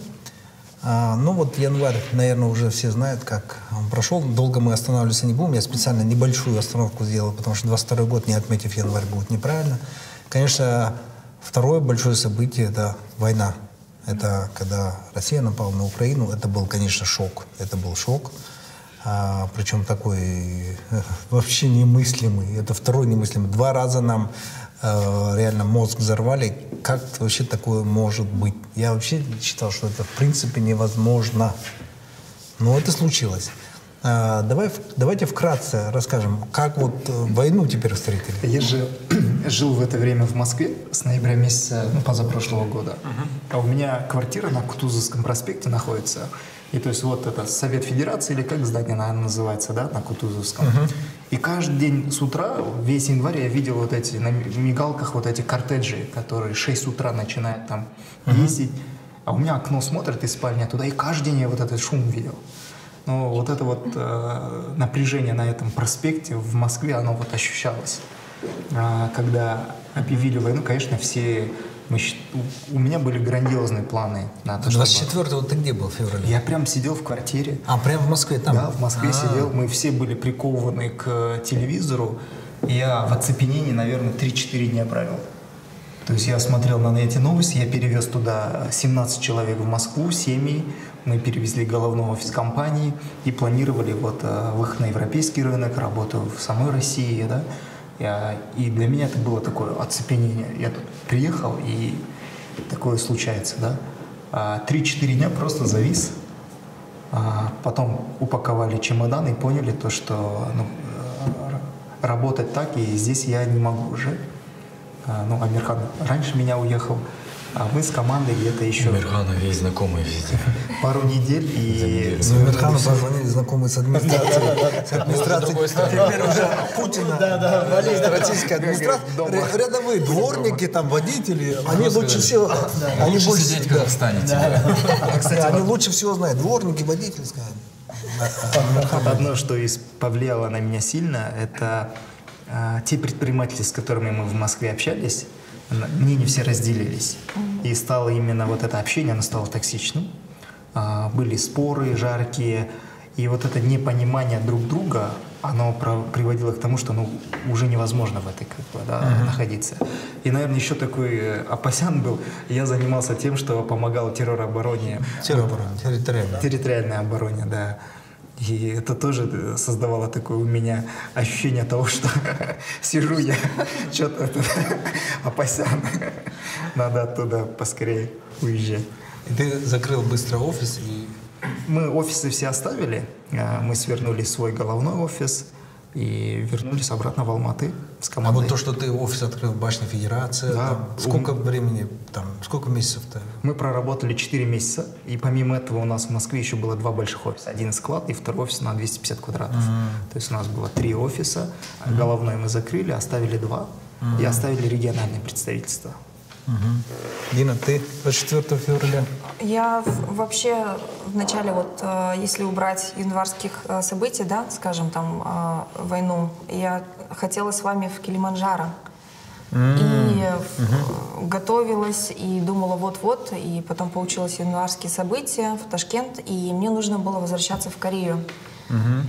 Speaker 1: А, Ну вот январь, наверное, уже все знают, как он прошел. Долго мы останавливаться не будем. Я специально небольшую остановку сделал, потому что 22 год, не отметив январь, будет неправильно. Конечно, второе большое событие – это война. Это когда Россия напала на Украину. Это был, конечно, шок. Это был шок. А, причем такой э, вообще немыслимый. Это второй немыслимый. Два раза нам э, реально мозг взорвали. Как вообще такое может быть? Я вообще считал, что это в принципе невозможно. Но это случилось. А, давай, давайте вкратце расскажем, как вот э, войну теперь встретили.
Speaker 6: Я же жил в это время в Москве с ноября месяца ну, позапрошлого года. А у меня квартира на Кутузовском проспекте находится. И то есть вот это Совет Федерации, или как здание, наверное, называется, да, на Кутузовском. И каждый день с утра, весь январь, я видел вот эти, на мигалках вот эти кортеджи, которые 6 утра начинают там ездить. А у меня окно смотрит из спальни туда, и каждый день я вот этот шум видел. Но вот это вот э, напряжение на этом проспекте в Москве, оно вот ощущалось. А, когда объявили войну, конечно, все... мы у, меня были грандиозные планы на то, чтобы...
Speaker 1: 24-го ты где был в феврале?
Speaker 6: Я прям сидел в квартире.
Speaker 1: А, прямо в Москве там?
Speaker 6: Да, в Москве
Speaker 1: А,
Speaker 6: сидел. Мы все были прикованы к телевизору. И я в оцепенении, наверное, 3-4 дня провел. То есть я смотрел на эти новости, я перевез туда 17 человек в Москву, семьи. Мы перевезли головной офис компании и планировали вот э, выход на европейский рынок, работу в самой России, да. И для меня это было такое оцепенение. Я тут приехал, и такое случается, да. А, Три-четыре дня просто завис, а потом упаковали чемодан и поняли то, что ну, э, работать так, и здесь я не могу уже. А, Ну, Амирхан раньше меня уехал, а мы с командой где-то еще
Speaker 2: Мирхана весь знакомый везде.
Speaker 6: пару недель и...
Speaker 1: Ну, Мирхану позвонили знакомые с администрацией. С администрацией. Теперь уже Путина. Российская администрация. Ря- Рядовые дворники, там, водители. Они лучше всего... Они
Speaker 2: Лучше
Speaker 1: больше
Speaker 2: сидеть, когда встанете. да.
Speaker 1: Они лучше всего знают. Дворники, водители, скажем.
Speaker 6: Одно, что из- повлияло на меня сильно, это а, те предприниматели, с которыми мы в Москве общались, мнения все разделились. И стало именно вот это общение, оно стало токсичным. А, были споры жаркие, и вот это непонимание друг друга, оно приводило к тому, что ну, уже невозможно в этой как бы, да, находиться. И, наверное, еще такой э, опасян был. Я занимался тем, что помогал терроробороне
Speaker 1: Террооборона, территориально.
Speaker 6: территориальной обороне, да. И это тоже э, создавало такое у меня ощущение того, что сижу я, что-то опасен. Надо оттуда поскорее уезжать.
Speaker 1: И ты закрыл быстро офис и...
Speaker 6: Мы офисы все оставили, э, мы свернули свой головной офис и вернулись обратно в Алматы с
Speaker 1: А
Speaker 6: командой.
Speaker 1: вот то, что ты офис открыл в Башне Федерации,
Speaker 6: Да.
Speaker 1: там, сколько времени, там, сколько месяцев-то?
Speaker 6: Мы проработали 4 месяца, и помимо этого у нас в Москве еще было два больших офиса. Один склад и второй офис на 250 квадратов. То есть у нас было три офиса, головной мы закрыли, оставили два. и оставили региональные представительства.
Speaker 1: Дина, ты 24 февраля?
Speaker 3: Я вообще в начале, вот, э, если убрать январских э, событий, да, скажем, там, э, войну, я хотела с вами в Килиманджаро. И в- готовилась и думала вот-вот, и потом получилось январские события в Ташкент, и мне нужно было возвращаться в Корею.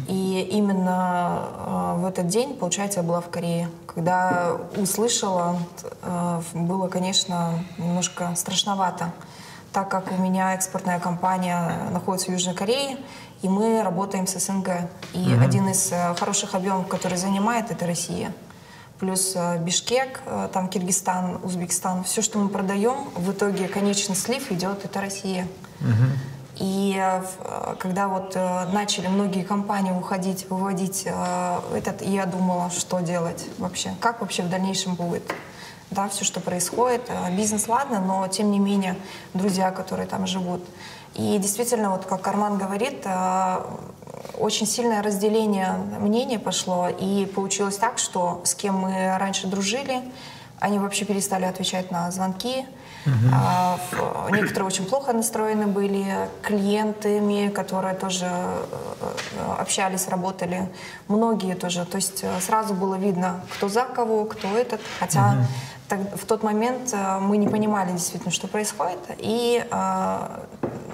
Speaker 3: И именно э, в этот день, получается, я была в Корее. Когда услышала, э, было, конечно, немножко страшновато, так как у меня экспортная компания находится в Южной Корее, и мы работаем с СНГ. И один из э, хороших объемов, который занимает, это Россия. Плюс э, Бишкек, э, там Киргизстан, Узбекистан. Все, что мы продаем, в итоге конечный слив идет, это Россия. И в- э, когда вот начали многие компании уходить, выводить этот, я думала, что делать вообще, как вообще в дальнейшем будет. Да, все, что происходит. Э, Бизнес, ладно, но тем не менее друзья, которые там живут. И действительно, вот как Арман говорит, э, очень сильное разделение мнений пошло, и получилось так, что с кем мы раньше дружили, они вообще перестали отвечать на звонки. В- некоторые очень плохо настроены были клиентами, которые тоже общались, работали. Многие тоже. То есть сразу было видно, кто за кого, кто этот. Хотя так- в тот момент э, мы не понимали действительно, что происходит. И э,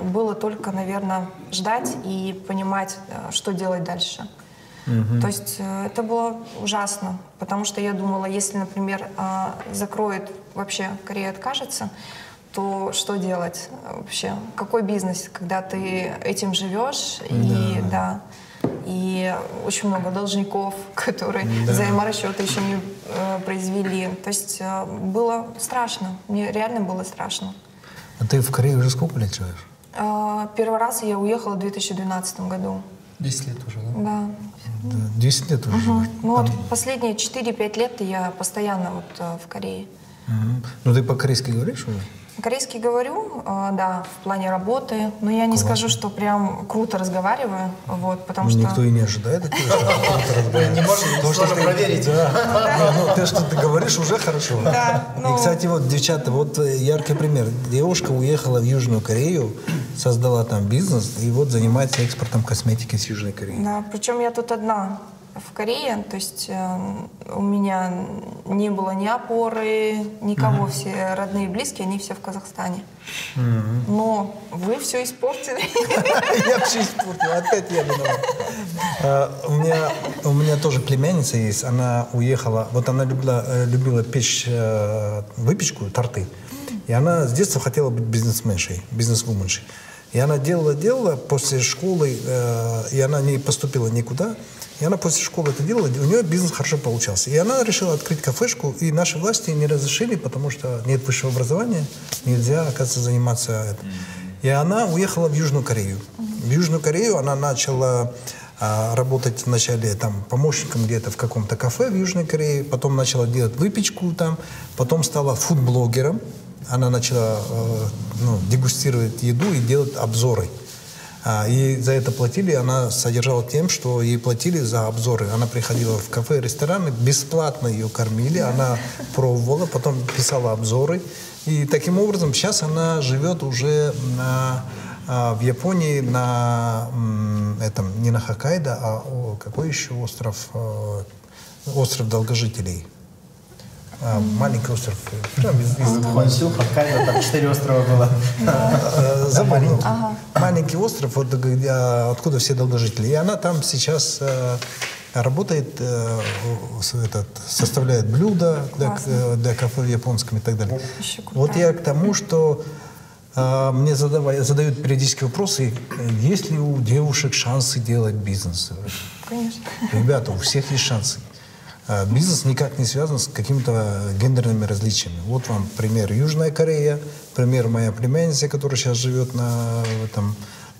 Speaker 3: было только, наверное, ждать и понимать, э, что делать дальше. То есть это было ужасно, потому что я думала, если, например, закроет вообще Корея откажется, то что делать вообще? Какой бизнес, когда ты этим живешь и да, и очень много должников, которые взаиморасчеты еще не э, произвели. То есть э, было страшно, мне реально было страшно.
Speaker 1: А ты в Корее уже сколько лет живешь?
Speaker 3: Э, Первый раз я уехала в 2012 году.
Speaker 6: 10 лет уже, да?
Speaker 3: Да.
Speaker 1: Да, 10 лет уже живешь.
Speaker 3: Ну вот последние 4-5 лет я постоянно вот э, в Корее.
Speaker 1: Мгм. Ну ты по-корейски говоришь уже?
Speaker 3: Корейский говорю, э, да, в плане работы, но я не скажу, что прям круто разговариваю, вот, потому
Speaker 1: Ну,
Speaker 3: что...
Speaker 1: Никто и не ожидает от тебя, что ты круто разговариваешь.
Speaker 6: Не сложно
Speaker 1: ты-
Speaker 6: проверить.
Speaker 1: Да. Ну, то, что ты говоришь, уже хорошо.
Speaker 3: Да, ну-
Speaker 1: И, кстати, вот, девчата, вот э, яркий пример. Девушка уехала в Южную Корею, создала там бизнес, и вот занимается экспортом косметики с Южной Кореи.
Speaker 3: Да, причем я тут одна в Корее, то есть э, у меня не было ни опоры, никого, все родные и близкие, они все в Казахстане. Но вы все испортили.
Speaker 1: Я вообще испортил, опять я виноват. А, У меня, у меня тоже племянница есть, она уехала, вот она любила, э, любила печь э, выпечку, торты. И она с детства хотела быть бизнесменшей, бизнесвуменшей. И она делала, делала после школы, э, и она не поступила никуда. И она после школы это делала, у нее бизнес хорошо получался. И она решила открыть кафешку, и наши власти не разрешили, потому что нет высшего образования, нельзя, оказывается, заниматься этим. И она уехала в Южную Корею. В Южную Корею она начала а, работать вначале там помощником где-то в каком-то кафе в Южной Корее, потом начала делать выпечку там, потом стала фудблогером. Она начала э, ну, дегустировать еду и делать обзоры. А, Ей за это платили, она содержала тем, что ей платили за обзоры. Она приходила в кафе, рестораны, бесплатно ее кормили, она пробовала, потом писала обзоры. И таким образом сейчас она живет уже на, а, в Японии на этом, не на Хоккайдо, а какой еще остров? Э, Остров долгожителей. А, маленький остров. э, прям из- из-
Speaker 5: Хонсю, Хоккайдо, там четыре острова было.
Speaker 1: Э, забыл, маленький остров, вот где, откуда все долгожители. И она там сейчас э, работает, э, этот, составляет блюда для, э, для кафе в японском и так далее. Вот я к тому, что э, мне задавай- задают периодически вопросы, э, есть ли у девушек шансы делать бизнес?
Speaker 3: Конечно.
Speaker 1: Ребята, у всех есть шансы. А, Бизнес никак не связан с какими-то гендерными различиями. Вот вам пример Южная Корея, пример моя племянница, которая сейчас живет на, в, этом,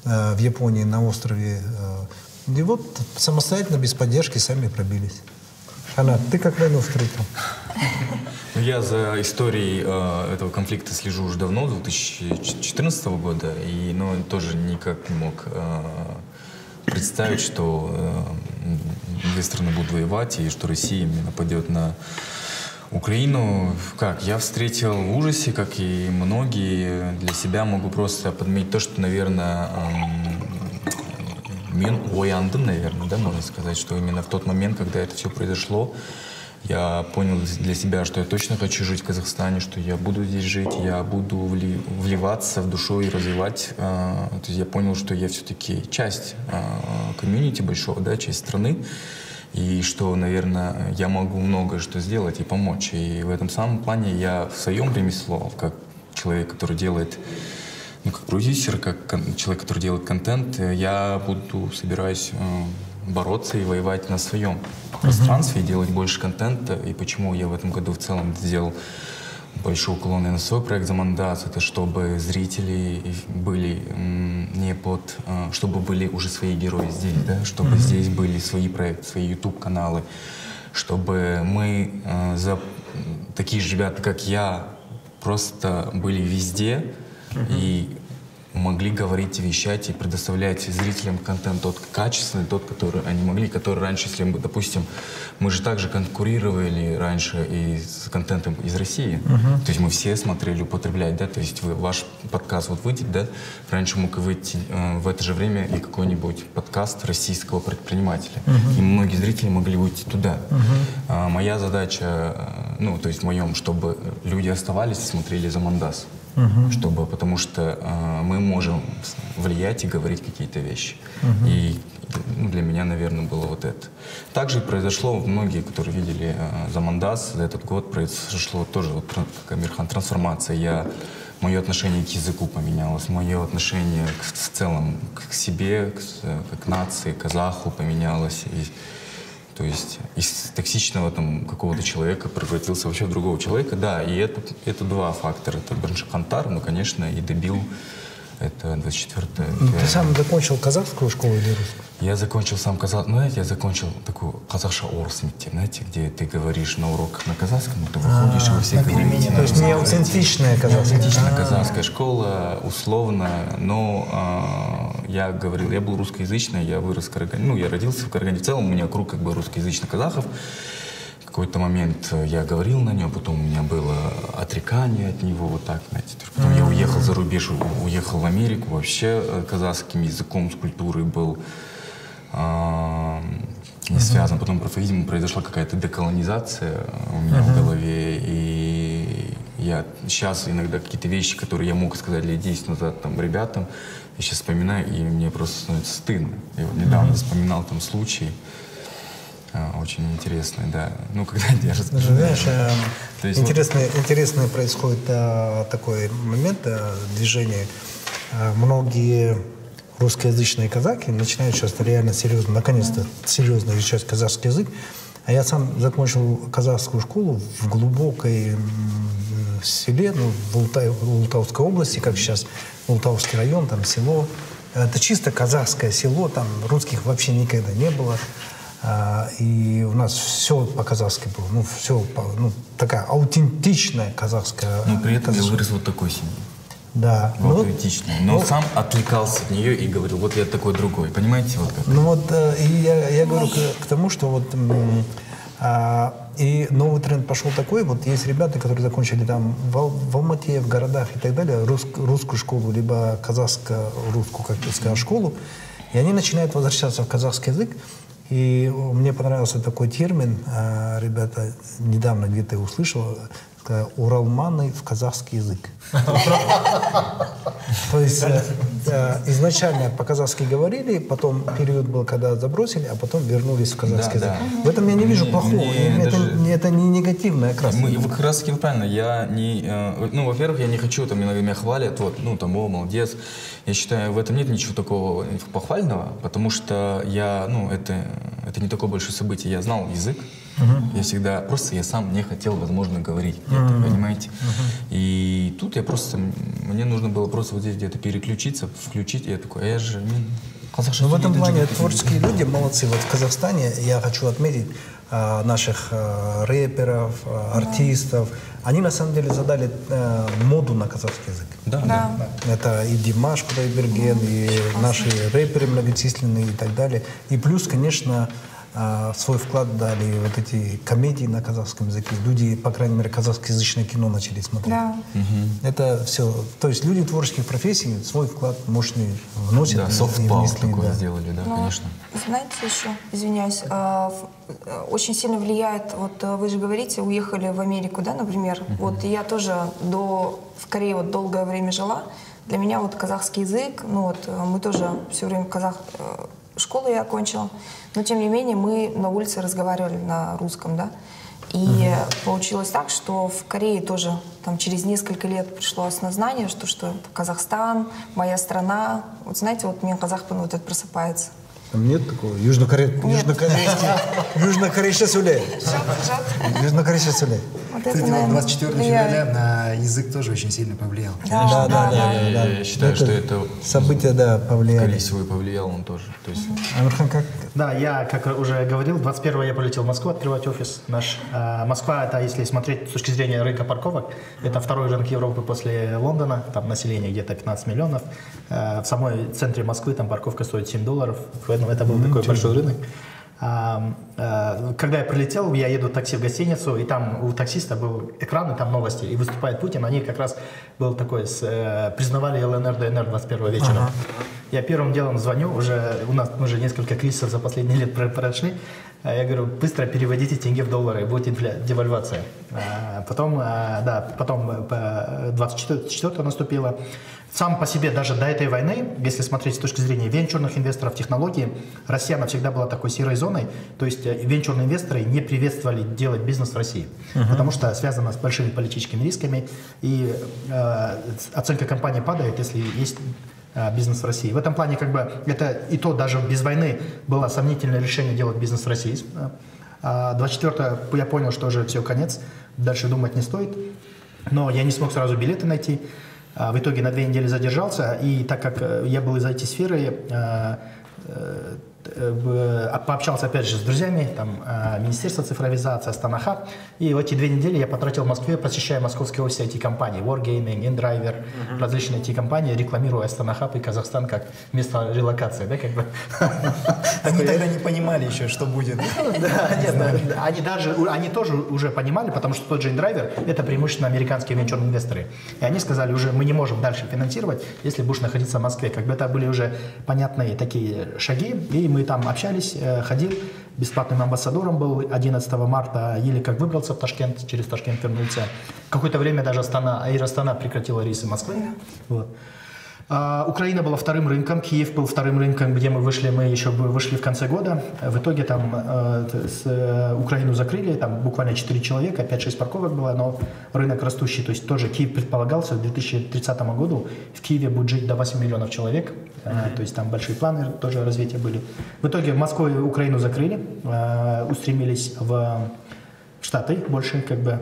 Speaker 1: э, в Японии на острове. э. И вот самостоятельно, без поддержки, сами пробились. Анна, ты как войну встретил?
Speaker 2: Ну, я за историей э, этого конфликта слежу уже давно, 2014 года, и ну, тоже никак не мог э, представить, что э, две страны будут воевать, и что Россия нападет на Украину, как, я встретил в ужасе, как и многие. Для себя могу просто подметить то, что, наверное, мен ояндым, наверное, да, можно сказать, что именно в тот момент, когда это все произошло, я понял для себя, что я точно хочу жить в Казахстане, что я буду здесь жить, я буду вливаться в душу и развивать. Э, то есть я понял, что я все-таки часть э, комьюнити большого, да, часть страны, и что, наверное, я могу многое что сделать и помочь. И в этом самом плане я в своем ремесло, как человек, который делает ну, как продюсер, как человек, который делает контент, я буду, собираюсь э, бороться и воевать на своем пространстве, и делать больше контента. И почему я в этом году в целом сделал большой уклон на свой проект «Замандас», это чтобы зрители были не под... Э, чтобы были уже свои герои здесь, да, чтобы mm-hmm. здесь были свои проекты, свои YouTube-каналы, чтобы мы, э, за такие же ребята, как я, просто были везде, и могли говорить и вещать и предоставлять зрителям контент тот качественный, тот, который они могли, который раньше, если мы, допустим, мы же также конкурировали раньше и с контентом из России, uh-huh. то есть мы все смотрели употреблять, да, то есть вы, ваш подкаст вот выйдет, да, раньше мог выйти э, в это же время и какой-нибудь подкаст российского предпринимателя, uh-huh. и многие зрители могли выйти туда. Uh-huh. А, моя задача, э, ну, то есть в моем, чтобы люди оставались и смотрели за Мандас угу. чтобы, потому что э, мы можем влиять и говорить какие-то вещи. Угу. И ну, для меня, наверное, было вот это. Также произошло, многие, которые видели э, за Мандас, за этот год произошло тоже, вот, как Амирхан, трансформация. Я, мое отношение к языку поменялось, мое отношение к, в целом к себе, к, к нации, к казаху поменялось. И, то есть из токсичного там какого-то человека превратился вообще в другого человека. Да, и это, это два фактора. Это Браншахантар, ну, конечно, и добил это 24
Speaker 1: ну, Ты сам закончил казахскую школу или русскую?
Speaker 2: Я закончил сам казах... Ну, знаете, я закончил такую казахша орс знаете, где ты говоришь на уроках на казахском, ты выходишь, и вы все говорите.
Speaker 1: То есть не аутентичная казахская?
Speaker 2: Аутентичная казахская школа, условно, но а, я говорил, я был русскоязычный, я вырос в Карагане, ну, я родился в Карагане, в целом у меня круг как бы русскоязычных казахов, какой-то момент э, я говорил на нем, потом у меня было отрекание от него, вот так, знаете. Потом я уехал за рубеж, уехал в Америку, вообще э, казахским языком, с культурой был э, не связан. Потом, видимо, произошла какая-то деколонизация у меня в голове, и я сейчас иногда какие-то вещи, которые я мог сказать лет 10 назад там ребятам, я сейчас вспоминаю, и мне просто становится стыдно. Я вот недавно вспоминал там случай, очень интересный, да. Ну, когда расскажу.
Speaker 1: Знаешь, э, есть, интересный, вот... интересный происходит э, такой момент э, движения. Э, многие русскоязычные казаки начинают сейчас реально серьезно, наконец-то серьезно изучать казахский язык. А я сам закончил казахскую школу в глубокой селе, ну, в, Ултай, в Ултавской области, как сейчас Ултавский район, там село. Это чисто казахское село, там русских вообще никогда не было. А, и у нас все по-казахски было. Ну, все, по, ну, такая аутентичная казахская.
Speaker 2: Но при этом я вырос вот такой семьи.
Speaker 1: Да.
Speaker 2: Ну, аутентичной. Но ну, сам отвлекался от нее и говорил, вот я такой другой. Понимаете? Вот как?
Speaker 1: Ну вот, э, и я, я говорю к, к тому, что вот а, и новый тренд пошел такой, вот есть ребята, которые закончили там в, в Алмате, в городах и так далее, рус, русскую школу, либо казахско-русскую, как ты сказал, школу, и они начинают возвращаться в казахский язык, и мне понравился такой термин, а, ребята, недавно где-то услышал, уралманы в казахский язык. То есть э, э, изначально по-казахски говорили, потом период был, когда забросили, а потом вернулись в казахский язык. В этом я не вижу плохого. Это не негативное
Speaker 2: как раз. Вы как раз таки правильно. Я не, э, ну, во-первых, я не хочу, там, иногда меня хвалят, вот, ну, там, о, молодец. Я считаю, в этом нет ничего такого похвального, потому что я, ну, это, это не такое большое событие. Я знал язык, Uh-huh. Я всегда, просто я сам не хотел, возможно, говорить, uh-huh. понимаете? Uh-huh. И тут я просто, мне нужно было просто вот здесь где-то переключиться, включить, и я такой, а я же...
Speaker 1: Ну, в этом плане творческие люди молодцы. Вот в Казахстане я хочу отметить э, наших э, рэперов, э, артистов. Они на самом деле задали э, моду на казахский язык.
Speaker 2: Да, да.
Speaker 1: да. Это и Димаш Кудайберген, и наши рэперы многочисленные и так далее. И плюс, конечно, свой вклад дали вот эти комедии на казахском языке. Люди, по крайней мере, казахскоязычное кино начали смотреть.
Speaker 3: Да.
Speaker 1: Это все. То есть люди творческих профессий свой вклад мощный вносят.
Speaker 2: Да,
Speaker 1: внесли,
Speaker 2: такое
Speaker 1: да.
Speaker 2: сделали, да,
Speaker 3: Ну,
Speaker 2: конечно.
Speaker 3: Знаете еще, извиняюсь, а, в- э, очень сильно влияет, вот э, вы же говорите, уехали в Америку, да, например. Вот и я тоже до, в Корее вот долгое время жила. Для меня вот казахский язык, ну вот э, мы тоже все время казах, школу я окончила, но тем не менее мы на улице разговаривали на русском, да. И получилось так, что в Корее тоже там через несколько лет пришло осознание, что, что это Казахстан, моя страна. Вот знаете, вот мне казахпан вот это просыпается.
Speaker 1: Там нет такого? Южнокоре... Южнокорейский... Южнокорейский сулей. Южнокорейский сулей.
Speaker 3: Вот это,
Speaker 6: Кстати, вот
Speaker 3: наверное,
Speaker 6: 24
Speaker 3: влияет.
Speaker 6: февраля на язык тоже очень сильно повлиял.
Speaker 3: Да, да, да.
Speaker 2: Я, считаю, что это
Speaker 1: События, да, повлияли.
Speaker 2: скорее всего повлиял он тоже. То есть
Speaker 1: Амирхан, как?
Speaker 5: Да, я, как уже говорил, 21 я полетел в Москву открывать офис наш. А, Москва, это, если смотреть с точки зрения рынка парковок, это второй рынок Европы после Лондона, там население где-то 15 миллионов. А, В самой центре Москвы там парковка стоит 7 долларов, поэтому это был такой большой рынок. А, Когда я прилетел, я еду в такси в гостиницу, и там у таксиста был экран, и там новости, и выступает Путин. Они как раз был такой, с, э, признавали ЛНР, ДНР 21 вечером. Я первым делом звоню, уже у нас уже несколько кризисов за последние лет про- прошли. А Я говорю, быстро переводите тенге в доллары, будет инфля- девальвация. А, Потом, а, да, потом э, по- 24 24 наступило. Сам по себе, даже до этой войны, если смотреть с точки зрения венчурных инвесторов, технологий, Россия она всегда была такой серой зоной. То есть э, венчурные инвесторы не приветствовали делать бизнес в России, потому что связано с большими политическими рисками, и э, оценка компании падает, если есть э, бизнес в России. В этом плане как бы это и то даже без войны было сомнительное решение делать бизнес в России. А 24 я понял, что уже все, конец, дальше думать не стоит. Но я не смог сразу билеты найти. А В итоге на две недели задержался, и так как э, я был из IT-сферы, пообщался опять же с друзьями, там, э, Министерство цифровизации, Астана Хаб, и в эти две недели я потратил в Москве, посещая московские офисы IT-компаний, Wargaming, InDriver, различные IT-компании, рекламируя Астана Хаб и Казахстан как место релокации, да, как бы.
Speaker 4: Они тогда не понимали еще, что будет.
Speaker 5: Они даже, они тоже уже понимали, потому что тот же InDriver – это преимущественно американские венчурные инвесторы. И они сказали уже, мы не можем дальше финансировать, если будешь находиться в Москве. Как бы это были уже понятные такие шаги, и мы там общались, э, ходил, бесплатным амбассадором был 11 марта, еле как выбрался в Ташкент, через Ташкент вернулся. Какое-то время даже Астана, Аир Астана прекратила рейсы Москвы. Вот. А, Украина была вторым рынком, Киев был вторым рынком, где мы вышли, мы еще вышли в конце года. В итоге там э, э, Украину закрыли, там буквально 4 человека, 5-6 парковок было, но рынок растущий. То есть тоже Киев предполагался к 2030 году в Киеве будет жить до 8 миллионов человек. Э, То есть там большие планы тоже развития были. В итоге в Москву и Украину закрыли, устремились в Штаты больше как бы.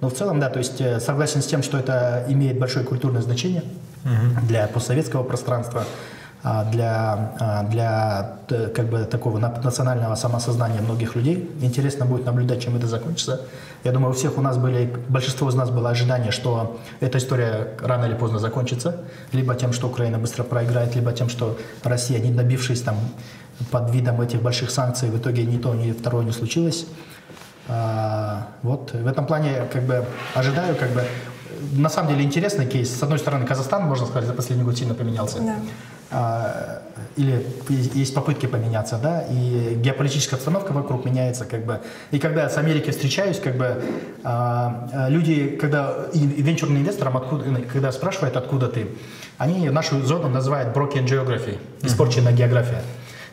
Speaker 5: Но в целом, да, то есть согласен с тем, что это имеет большое культурное значение для постсоветского пространства, а, для, а, для т- как бы такого на- национального самосознания многих людей. Интересно будет наблюдать, чем это закончится. Я думаю, у всех у нас были, большинство из нас было ожидание, что эта история рано или поздно закончится, либо тем, что Украина быстро проиграет, либо тем, что Россия, не добившись там под видом этих больших санкций, в итоге ни то, ни второе не случилось. А, вот в этом плане как бы ожидаю как бы на самом деле интересный кейс. С одной стороны, Казахстан, можно сказать, за последний год сильно поменялся.
Speaker 3: Да.
Speaker 5: А, или есть попытки поменяться, да, и геополитическая обстановка вокруг меняется, как бы. И когда я с Америкой встречаюсь, как бы а, а, люди, когда и, и венчурным инвесторам, откуда, когда спрашивают, откуда ты, они нашу зону называют broken geography, испорченная география.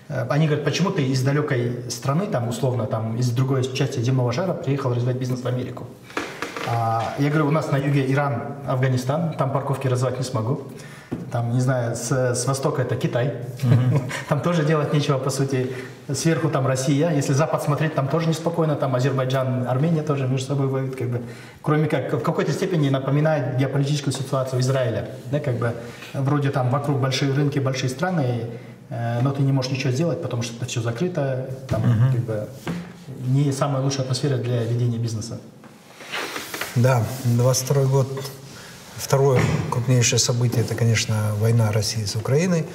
Speaker 5: Э, Они говорят, почему ты из далекой страны, там, условно, там, из другой части земного шара приехал развивать бизнес в Америку? А, я говорю, у нас на юге Иран, Афганистан, там парковки развивать не смогу. Там, не знаю, с, с востока это Китай. Там тоже делать нечего, по сути. Сверху там Россия. Если Запад смотреть, там тоже неспокойно. Там Азербайджан, Армения тоже между собой воюют. Как бы. Кроме как, в какой-то степени напоминает геополитическую ситуацию Израиля. Да, как бы, вроде там вокруг большие рынки, большие страны, э, но ты не можешь ничего сделать, потому что это все закрыто. Там, как бы, не самая лучшая атмосфера для ведения бизнеса.
Speaker 1: Да, 22 год. Второе крупнейшее событие – это, конечно, война России с Украиной.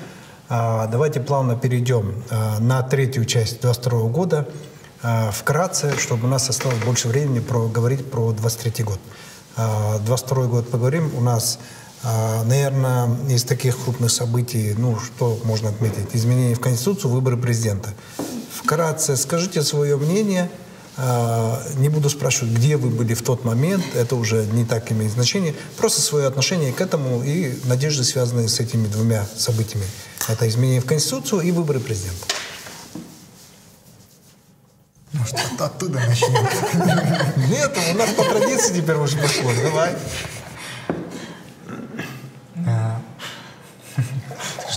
Speaker 1: А, давайте плавно перейдем а, на третью часть 2022 года. А, вкратце, чтобы у нас осталось больше времени про, говорить про 2023 год. 2022 год поговорим. У нас, наверное, из таких крупных событий, ну, что можно отметить? Изменения в Конституцию, выборы президента. Вкратце скажите свое мнение – а, не буду спрашивать, где вы были в тот момент, это уже не так имеет значение. Просто свое отношение к этому и надежды, связанные с этими двумя событиями. Это изменение в Конституцию и выборы президента.
Speaker 6: Может, оттуда начнем?
Speaker 1: Нет, у нас по традиции теперь уже пошло. Давай.
Speaker 2: А.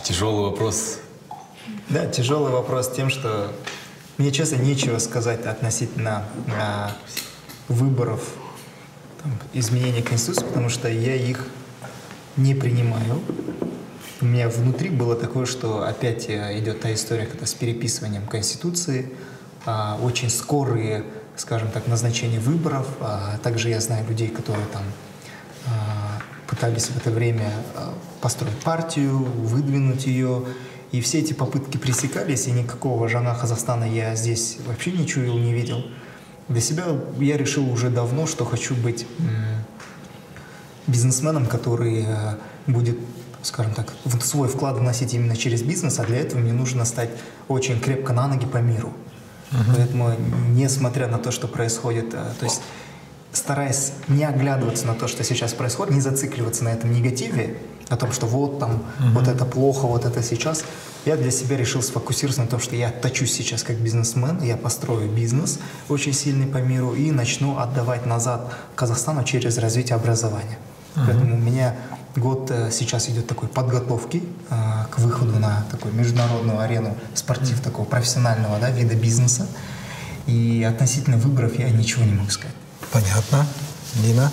Speaker 2: Тяжелый вопрос.
Speaker 6: Да, тяжелый вопрос тем, что мне, честно, нечего сказать относительно а, выборов, там, изменения Конституции, потому что я их не принимаю. У меня внутри было такое, что опять э, идет та история, когда с переписыванием Конституции, а, очень скорые, скажем так, назначения выборов. А, также я знаю людей, которые там а, пытались в это время а, построить партию, выдвинуть ее, и все эти попытки пресекались, и никакого Жана Казахстана я здесь вообще не чуял, не видел. Для себя я решил уже давно, что хочу быть бизнесменом, который э, будет, скажем так, в свой вклад вносить именно через бизнес, а для этого мне нужно стать очень крепко на ноги по миру. Uh-huh. Поэтому, несмотря на то, что происходит, э, то есть стараясь не оглядываться на то, что сейчас происходит, не зацикливаться на этом негативе, о том, что вот там, угу. вот это плохо, вот это сейчас, я для себя решил сфокусироваться на том, что я точусь сейчас как бизнесмен, я построю бизнес очень сильный по миру и начну отдавать назад Казахстану через развитие образования. Угу. Поэтому у меня год э, сейчас идет такой подготовки э, к выходу на такую международную арену спортив такого профессионального да, вида бизнеса. И относительно выборов я ничего не могу сказать.
Speaker 1: Понятно. Дина?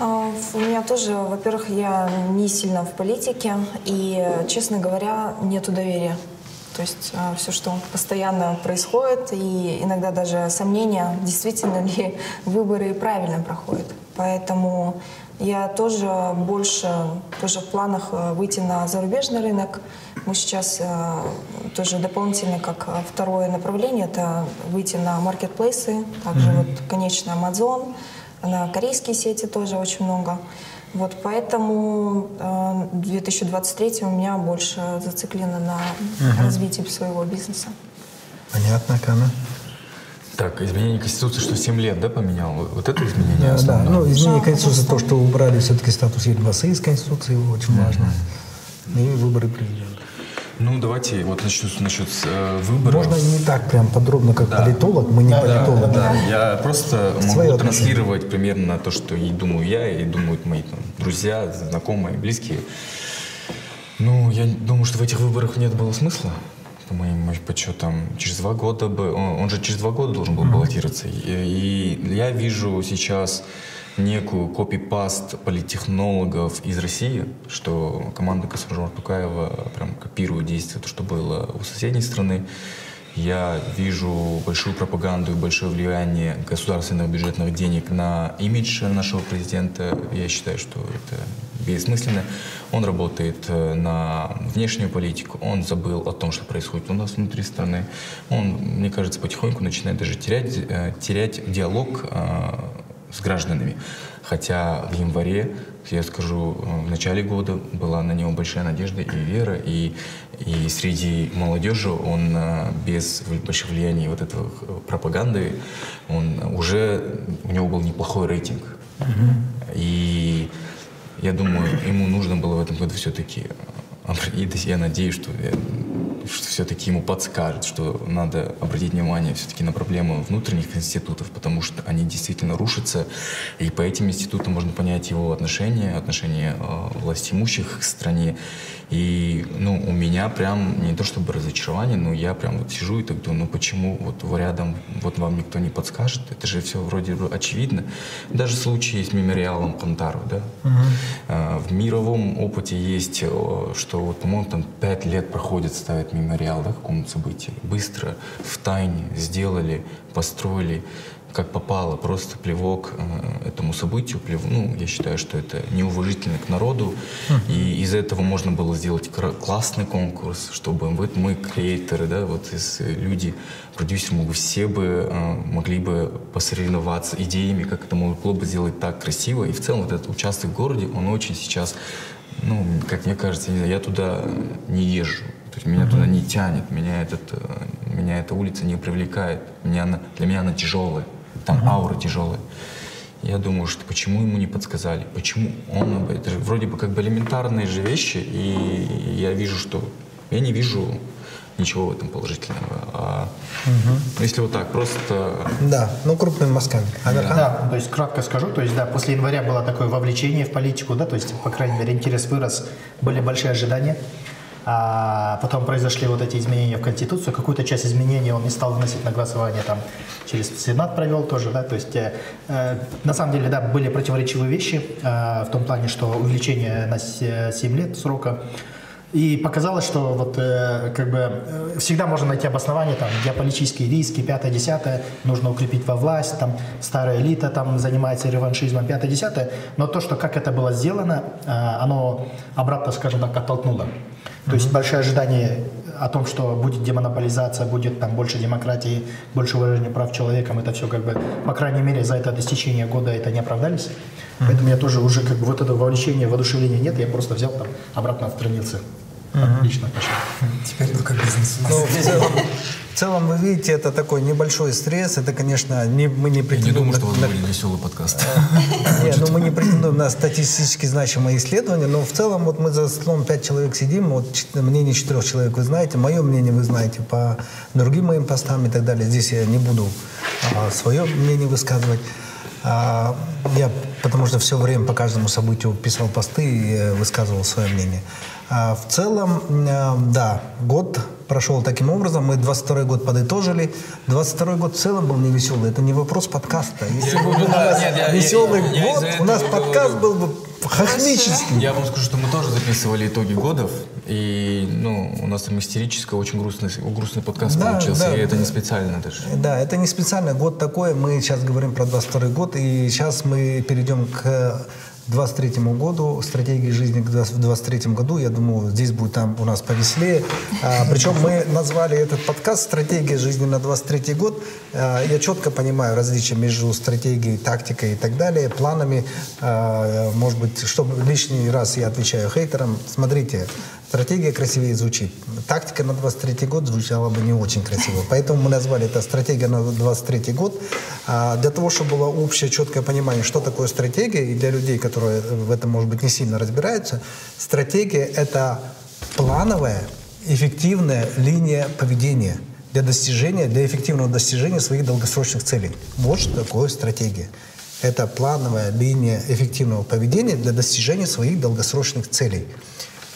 Speaker 3: А, у меня тоже, во-первых, я не сильно в политике, и, честно говоря, нету доверия. То есть а, все, что постоянно происходит, и иногда даже сомнения, действительно ли выборы правильно проходят. Поэтому я тоже больше тоже в планах э, выйти на зарубежный рынок. Мы сейчас тоже дополнительно, как второе направление, это выйти на маркетплейсы, также mm-hmm. вот, конечно, Amazon, на корейские сети тоже очень много. Вот поэтому э, 2023 у меня больше зациклено на угу. развитии своего бизнеса.
Speaker 1: Понятно, Кана.
Speaker 2: Так, изменение Конституции, что 7 лет, да, поменял? Вот это изменение?
Speaker 1: Да, да. Ну, изменение Конституции, то, что убрали все-таки статус Ельбасы из Конституции, очень важно. И выборы президента.
Speaker 2: Ну, давайте вот начну насчет э, выборов.
Speaker 1: Можно не так прям подробно, как да. политолог, мы не да, политологи.
Speaker 2: Да, да. Я просто Свое могу транслировать примерно то, что и думаю я, и думают мои там, друзья, знакомые, близкие. Ну, я думаю, что в этих выборах нет было смысла по моим подсчетам, через два года бы, он, он же через два года должен был баллотироваться. И, и я вижу сейчас некую копипаст политтехнологов из России, что команда Касымжона Тукаева прям копирует действия, то, что было у соседней страны. Я вижу большую пропаганду и большое влияние государственных бюджетных денег на имидж нашего президента. Я считаю, что это бессмысленно. Он работает э, на внешнюю политику, он забыл о том, что происходит у нас внутри страны. Он, мне кажется, потихоньку начинает даже терять, э, терять диалог э, с гражданами. Хотя в январе, я скажу, в начале года была на него большая надежда и вера, и, и среди молодежи он без больших влияний вот этого пропаганды, он уже, у него был неплохой рейтинг. Mm-hmm. И я думаю, ему нужно было в этом году все-таки, и я надеюсь, что, что все-таки ему подскажет, что надо обратить внимание все-таки на проблему внутренних институтов, потому что они действительно рушатся, и по этим институтам можно понять его отношения, отношения э, власть имущих к стране, и, ну, у меня прям не то чтобы разочарование, но я прям вот сижу и так думаю, ну почему вот рядом вот вам никто не подскажет? Это же все вроде бы очевидно. Даже в случае с мемориалом Кантару, да. Угу. В мировом опыте есть, э, что вот, по-моему, там пять лет проходит ставить мемориал, да, какому-то событию. Быстро, в тайне сделали, построили. как попало, просто плевок э, этому событию. Плев... Ну, я считаю, что это неуважительно к народу. И из этого можно было сделать классный конкурс, чтобы вот мы, креаторы, да, вот из, э, люди, продюсеры, мы бы все бы э, могли бы посоревноваться идеями, как это могло бы сделать так красиво. И в целом вот этот участок в городе, он очень сейчас, ну, как мне кажется, я туда не езжу. То есть меня туда не тянет, меня, этот, э, меня эта улица не привлекает. Меня она, для меня она тяжелая, там аура тяжелая. Я думаю, что почему ему не подсказали, почему он, об- это же вроде бы как бы элементарные же вещи, и я вижу, что я не вижу ничего в этом положительного. А ну, если вот так, просто
Speaker 1: Да, ну крупными мазками. Амирхан?
Speaker 5: Да, то есть кратко скажу, то есть да, после января было такое вовлечение в политику, да, то есть, по крайней мере, интерес вырос, были большие ожидания. А потом произошли вот эти изменения в Конституцию. Какую-то часть изменений он не стал выносить на голосование, там через Сенат провел тоже, да, то есть э, э, на самом деле, да, были противоречивые вещи э, в том плане, что увеличение на се- 7 лет срока. И показалось, что вот э, как бы э, всегда можно найти обоснование, там, геополитические риски, пятое, десятое, нужно укрепить во власть, там, старая элита там занимается реваншизмом, пятое, десятое. Но то, что как это было сделано, э, оно обратно, скажем так, оттолкнуло. То есть большое ожидание о том, что будет демонополизация, будет там больше демократии, больше уважения прав человека, это все как бы, по крайней мере, за это достижение года это не оправдались. Поэтому я тоже уже как бы вот этого вовлечения, воодушевления нет, я просто взял там, обратно отстранился. Отлично пошел.
Speaker 6: Теперь только бизнес у нас.
Speaker 1: Ну, в целом, в целом, вы видите, это такой небольшой стресс. Это, конечно, не, мы не
Speaker 2: я не
Speaker 1: претендуем
Speaker 2: думаю, что у вас
Speaker 1: на-
Speaker 2: будет веселый подкаст.
Speaker 1: Не, ну мы не претендуем на статистически значимые исследования, но в целом вот мы за столом пять человек сидим, вот мнение четырех человек вы знаете, мое мнение вы знаете по другим моим постам и так далее. Здесь я не буду а, свое мнение высказывать. А, я потому что все время по каждому событию писал посты и э, высказывал свое мнение. А, в целом, э, да, год прошел таким образом. Мы 22 год подытожили. 22 год в целом был не веселый. Это не вопрос подкаста. Если бы был у нас веселый год, у нас подкаст был бы хохмический.
Speaker 2: Я вам скажу, что мы тоже записывали итоги годов, и ну, у нас там истерическое, очень грустный, грустный подкаст
Speaker 1: Да,
Speaker 2: получился,
Speaker 1: да,
Speaker 2: и это не специально даже.
Speaker 1: Да, это не специально. Год такой. Мы сейчас говорим про 22 год, и сейчас мы перейдем к 23 году, стратегии жизни к 20 в 23 году. Я думаю, здесь будет там у нас повеселее. А, причем мы назвали этот подкаст «Стратегия жизни на 23 год». А, я четко понимаю различия между стратегией, тактикой и так далее, планами. А, может быть, чтобы лишний раз я отвечаю хейтерам. Смотрите, Стратегия красивее звучит. Тактика на 23 год звучала бы не очень красиво. Поэтому мы назвали это стратегия на 23 год. А для того, чтобы было общее, четкое понимание, что такое стратегия, и для людей, которые в этом, может быть, не сильно разбираются, стратегия — это плановая, эффективная линия поведения для достижения, для эффективного достижения своих долгосрочных целей. Вот что такое стратегия. Это плановая линия эффективного поведения для достижения своих долгосрочных целей.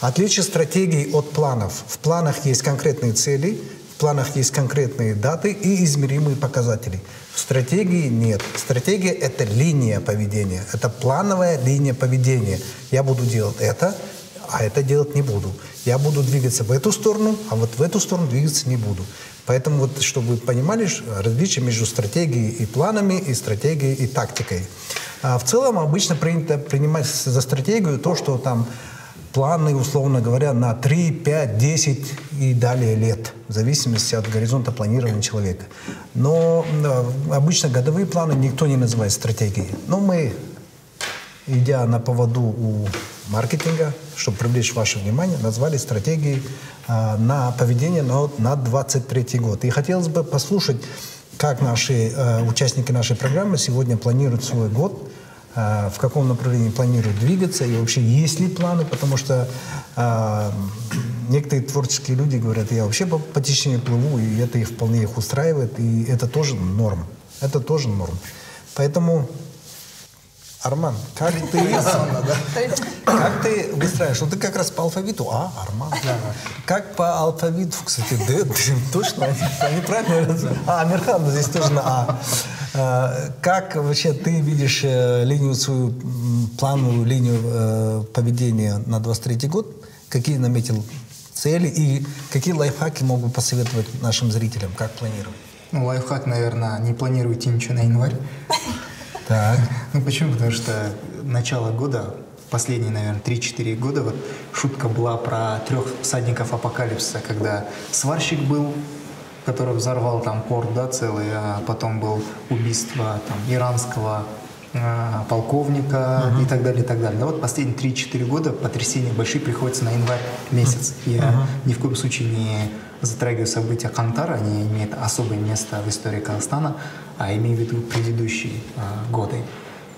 Speaker 1: Отличие стратегий от планов. В планах есть конкретные цели, в планах есть конкретные даты и измеримые показатели. В стратегии нет. Стратегия — это линия поведения, это плановая линия поведения. Я буду делать это, а это делать не буду. Я буду двигаться в эту сторону, а вот в эту сторону двигаться не буду. Поэтому вот, чтобы вы понимали различие между стратегией и планами, и стратегией и тактикой. А в целом обычно принято принимать за стратегию то, что там планы, условно говоря, на 3, 5, 10 и далее лет, в зависимости от горизонта планирования человека. Но э, обычно годовые планы никто не называет стратегией. Но мы идя на поводу у маркетинга, чтобы привлечь ваше внимание, назвали стратегией а, на поведение на, на 23 год. И хотелось бы послушать, как наши э, участники нашей программы сегодня планируют свой год, в каком направлении планируют двигаться и вообще есть ли планы, потому что а, некоторые творческие люди говорят, я вообще по, по течению плыву, и это их вполне их устраивает, и это тоже норм. Это тоже норм. Поэтому Арман, как ты, как ты выстраиваешь? Вот ты как раз по алфавиту А, Арман. Как по алфавиту, кстати, Д, точно, они, правильно А, Амирхан здесь тоже на А. А, Как вообще ты видишь э, линию свою, плановую линию э, поведения на 23 год? Какие наметил цели и какие лайфхаки мог бы посоветовать нашим зрителям, как планировать?
Speaker 6: Ну, лайфхак, наверное, не планируйте ничего на январь.
Speaker 1: Так.
Speaker 6: Ну почему? Потому что начало года, последние, наверное, 3-4 года, вот шутка была про трех всадников апокалипсиса, когда сварщик был, который взорвал там порт, да, целый, а потом был убийство там иранского а, полковника и так далее, и так далее. Да вот последние 3-4 года потрясения большие приходятся на январь месяц. Я ни в коем случае не затрагиваю события Кантара, они имеют особое место в истории Казахстана, а имею в виду предыдущие а, годы.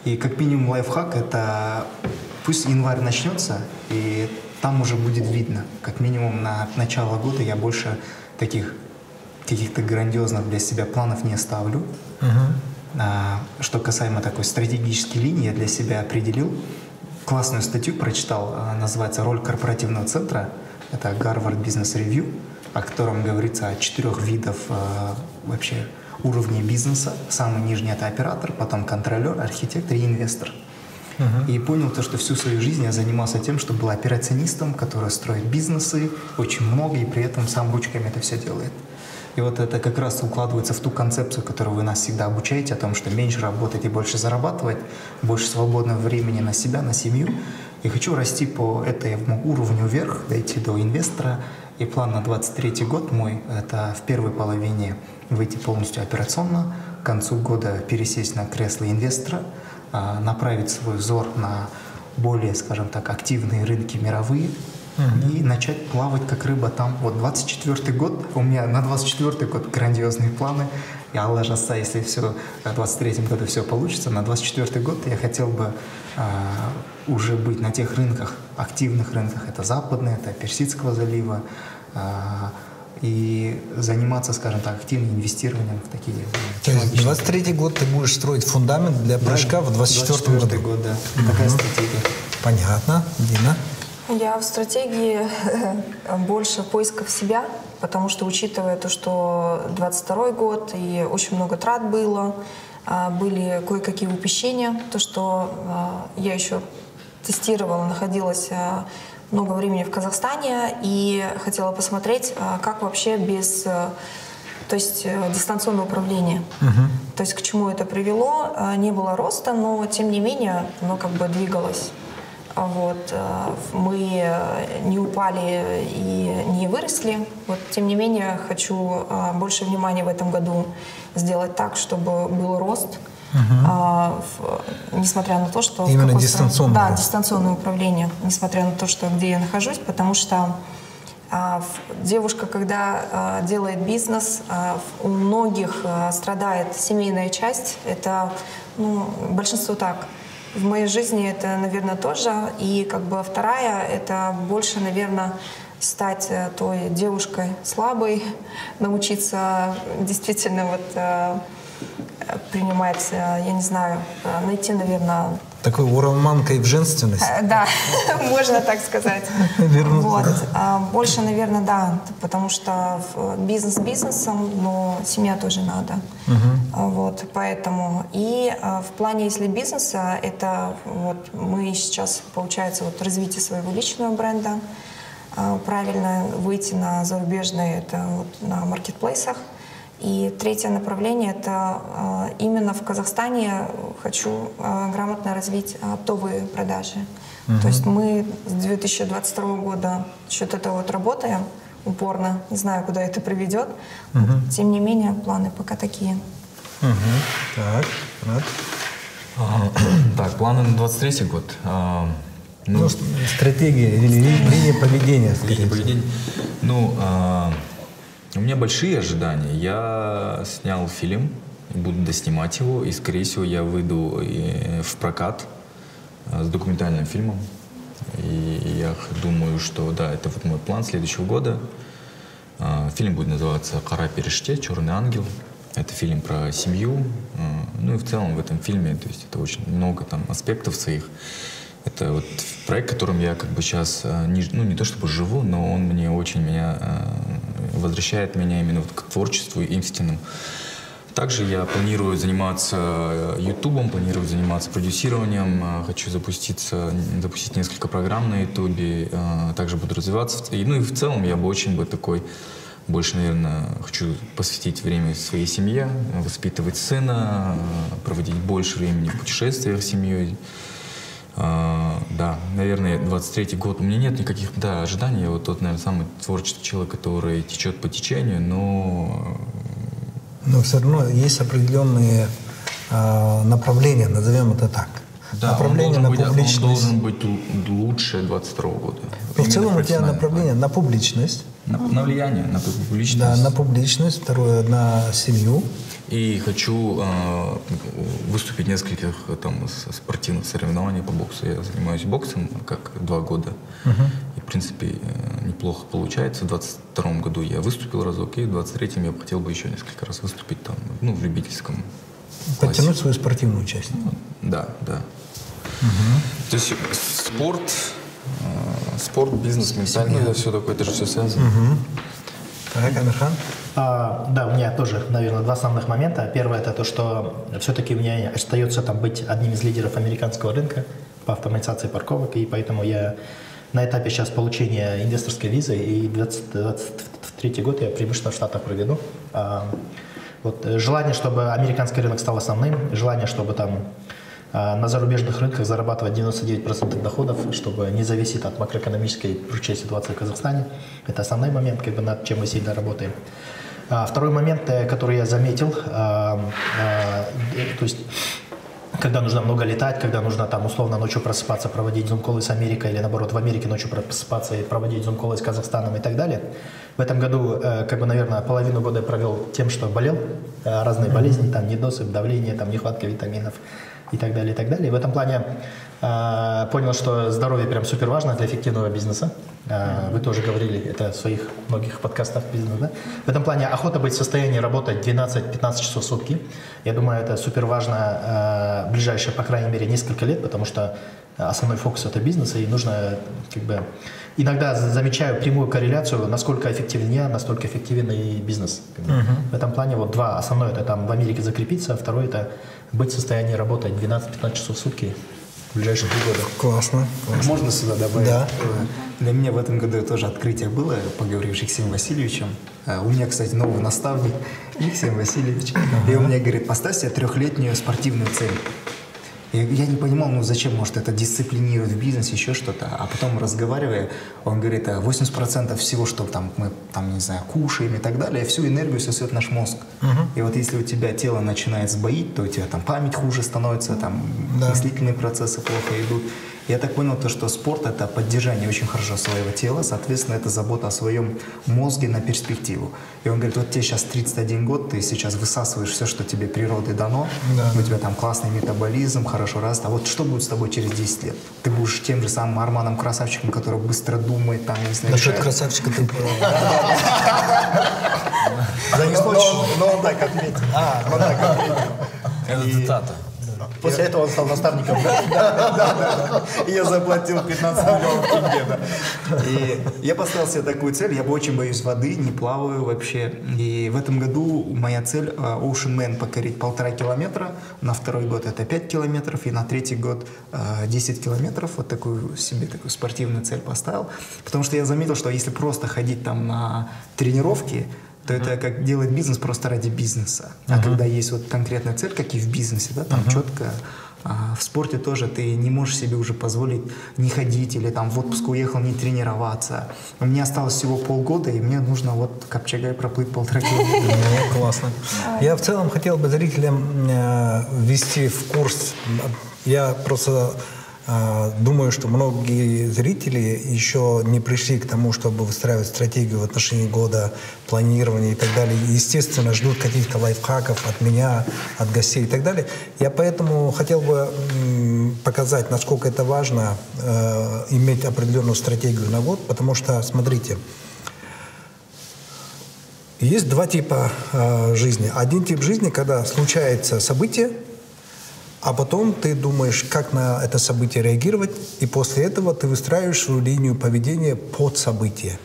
Speaker 6: И как минимум лайфхак это пусть январь начнется, и там уже будет видно. Как минимум на начало года я больше таких каких-то грандиозных для себя планов не ставлю. А, что касаемо такой стратегической линии, я для себя определил. Классную статью прочитал, а, называется «Роль корпоративного центра». Это Harvard Business Review, о котором говорится о четырех видах а, вообще уровней бизнеса. Самый нижний — это оператор, потом контролер, архитектор и инвестор. И понял то, что всю свою жизнь я занимался тем, что был операционистом, который строит бизнесы, очень много, и при этом сам ручками это все делает. И вот это как раз укладывается в ту концепцию, которую вы нас всегда обучаете, о том, что меньше работать и больше зарабатывать, больше свободного времени на себя, на семью. И хочу расти по этому уровню вверх, дойти до инвестора. И план на 23 год мой — это в первой половине выйти полностью операционно, к концу года пересесть на кресло инвестора, а, направить свой взор на более, скажем так, активные рынки мировые, и начать плавать как рыба там. Вот 24 год, у меня на 24 год грандиозные планы. И Алла Жаса, если все в 23 году все получится, на 24 год я хотел бы уже быть на тех рынках, активных рынках. Это западные, это Персидского залива. А, и заниматься, скажем так, активным инвестированием в такие
Speaker 1: То есть 23 год ты будешь строить фундамент для прыжка в 24 году.
Speaker 6: год, да. Такая стратегия.
Speaker 1: Понятно. Дина?
Speaker 3: Я в стратегии больше поисков себя, потому что учитывая то, что 22 год и очень много трат было, а, были кое-какие упущения, то, что а, я еще тестировала, находилась а, много времени в Казахстане и хотела посмотреть, как вообще без то есть э, дистанционное управление. То есть к чему это привело? Не было роста, но тем не менее оно как бы двигалось. Вот, э, мы не упали и не выросли. Вот, тем не менее, хочу э, больше внимания в этом году сделать так, чтобы был рост. Угу. несмотря на то, что...
Speaker 1: Именно дистанционное.
Speaker 3: Да, дистанционное управление, несмотря на то, что где я нахожусь, потому что а, девушка, когда а, делает бизнес, а, у многих а, страдает семейная часть. Это ну, большинство так. В моей жизни это, наверное, тоже. И как бы вторая — это больше, наверное, стать э, той девушкой слабой, научиться действительно вот э, принимать, э, я не знаю, найти, наверное,
Speaker 1: такой уроманка и в женственность.
Speaker 3: Э, да, можно так сказать. Вот. А больше, наверное, да, потому что бизнес бизнесом, но семья тоже надо. Угу. Вот, поэтому. И а, в плане, если бизнеса, это вот мы сейчас, получается, вот развитие своего личного бренда, а, правильно выйти на зарубежные, это вот на маркетплейсах, и третье направление — это э, именно в Казахстане хочу э, грамотно развить оптовые продажи. Угу. То есть мы с 2022 года счет этого вот работаем упорно. Не знаю, куда это приведет. Угу. Тем не менее, планы пока такие.
Speaker 1: Угу. Так, Рад.
Speaker 2: А, так, планы на 23 год. А,
Speaker 1: ну, ну, стратегия или линия поведения.
Speaker 2: Линия поведения. Ну, а, у меня большие ожидания. Я снял фильм, буду доснимать его, и, скорее всего, я выйду в прокат э, с документальным фильмом. И я думаю, что да, это вот мой план следующего года. А, фильм будет называться «Кара переште. Черный ангел». Это фильм про семью. Э, ну и в целом в этом фильме, то есть это очень много там аспектов своих. Это вот проект, которым я как бы сейчас, э, не, ну не то чтобы живу, но он мне очень меня возвращает меня именно вот к творчеству истинным. Также я планирую заниматься э, ютубом, планирую заниматься продюсированием, э, хочу запуститься, запустить несколько программ на ютубе, э, также буду развиваться. И, ну и в целом я бы очень бы такой больше, наверное, хочу посвятить время своей семье, воспитывать сына, проводить больше времени в путешествиях с семьей. А, да, наверное, 23-й год. У меня нет никаких да, ожиданий. Я вот тот, наверное, самый творческий человек, который течет по течению, но...
Speaker 1: Но все равно есть определенные э, направления, назовем это так.
Speaker 2: Да,
Speaker 1: направление на
Speaker 2: быть,
Speaker 1: публичность.
Speaker 2: он должен быть лучше 22 года.
Speaker 1: Но в
Speaker 2: Именно
Speaker 1: целом у тебя направление на публичность,
Speaker 2: На, на влияние, на публичность.
Speaker 1: да, на публичность, второе на семью.
Speaker 2: И хочу э, выступить в нескольких э, там спортивных соревнований по боксу. Я занимаюсь боксом как два года. И, в принципе, э, неплохо получается. В 22 году я выступил разок, и в 23-м я хотел бы еще несколько раз выступить там, ну, в любительском классе.
Speaker 1: Подтянуть свою спортивную часть.
Speaker 2: Да, да. То есть спорт, э, спорт, бизнес, ментально, это все такое, это же все связано.
Speaker 1: Так, Амирхан?
Speaker 5: А, да, у меня тоже, наверное, два основных момента. Первое это то, что все-таки у меня остается там быть одним из лидеров американского рынка по автоматизации парковок, и поэтому я на этапе сейчас получения инвесторской визы, и 2023 год я преимущественно в Штатах проведу. А, вот, э, желание, чтобы американский рынок стал основным, желание, чтобы там на зарубежных рынках зарабатывать 99% доходов, чтобы не зависеть от макроэкономической прочей ситуации в Казахстане. Это основной момент, как бы, над чем мы сильно работаем. А, Второй момент, э, который я заметил, а, а, э, то есть когда нужно много летать, когда нужно там условно ночью просыпаться, проводить зум-колы с Америкой или наоборот в Америке ночью просыпаться и проводить зум-колы с Казахстаном и так далее. В этом году, э, как бы, наверное, половину года я провел тем, что болел, разные болезни, там недосып, давление, там нехватка витаминов и так далее, и так далее. И в этом плане э, понял, что здоровье прям супер важно для эффективного бизнеса. Э, Вы тоже говорили это в своих многих подкастах бизнеса, да? В этом плане охота быть в состоянии работать 12-15 часов в сутки. Я думаю, это супер важно э, ближайшие, по крайней мере, несколько лет, потому что основной фокус это бизнес, и нужно как бы иногда за- замечаю прямую корреляцию, насколько эффективен я, настолько эффективен и бизнес. как бы. В этом плане вот два. Основное это там в Америке закрепиться, а второе это быть в состоянии работать 12-15 часов в сутки в ближайшие три года.
Speaker 1: Классно. классно.
Speaker 6: Можно сюда добавить?
Speaker 1: Да.
Speaker 6: Э, Для меня в этом году тоже открытие было, поговорив с Алексеем Васильевичем. Э, У меня, кстати, новый наставник, Алексей Васильевич. И он мне говорит, поставь себе трехлетнюю спортивную цель. И я не понимал, ну зачем, может, это дисциплинирует в бизнесе, еще что-то. А потом, разговаривая, он говорит, а 80% всего, что там мы, там, не знаю, кушаем и так далее, всю энергию сосет наш мозг. И вот если у тебя тело начинает сбоить, то у тебя там память хуже становится, там
Speaker 1: Да.
Speaker 6: мыслительные процессы плохо идут. Я так понял, то, что спорт – это поддержание очень хорошо своего тела, соответственно, это забота о своем мозге на перспективу. И он говорит, вот тебе сейчас 31 год, ты сейчас высасываешь все, что тебе природой дано,
Speaker 1: Да.
Speaker 6: у тебя там классный метаболизм, хорошо раст, а вот что будет с тобой через 10 лет? Ты будешь тем же самым Арманом Красавчиком, который быстро думает, там, не знаю,
Speaker 1: Насчет
Speaker 6: решает.
Speaker 1: красавчика ты...
Speaker 6: Но, но- но он так ответил.
Speaker 1: А,
Speaker 6: Он так ответил.
Speaker 2: Это цитата.
Speaker 5: После этого он стал наставником.
Speaker 6: Я заплатил 15 миллионов тенге. И я поставил себе такую цель, я бы очень боюсь воды, не плаваю вообще. И в этом году моя цель э, Ocean Man покорить полтора километра, на второй год это 5 километров, и на третий год э, 10 километров. Вот такую себе такую спортивную цель поставил. Потому что я заметил, что если просто ходить там на тренировки, то это как делать бизнес просто ради бизнеса. А когда есть вот конкретная цель, как и в бизнесе, да, там четко, а в спорте тоже ты не можешь себе уже позволить не ходить или там в отпуск уехал, не тренироваться. У меня осталось всего полгода, и мне нужно вот Копчегай проплыть полтора километра.
Speaker 1: Классно. Я в целом хотел бы зрителям э, ввести в курс. Я просто думаю, что многие зрители еще не пришли к тому, чтобы выстраивать стратегию в отношении года, планирования и так далее. Естественно, ждут каких-то лайфхаков от меня, от гостей и так далее. Я поэтому хотел бы показать, насколько это важно э, иметь определенную стратегию на год, потому что, смотрите, есть два типа э, жизни. Один тип жизни, когда случается событие, а потом ты думаешь, как на это событие реагировать, и после этого ты выстраиваешь свою линию поведения под событие.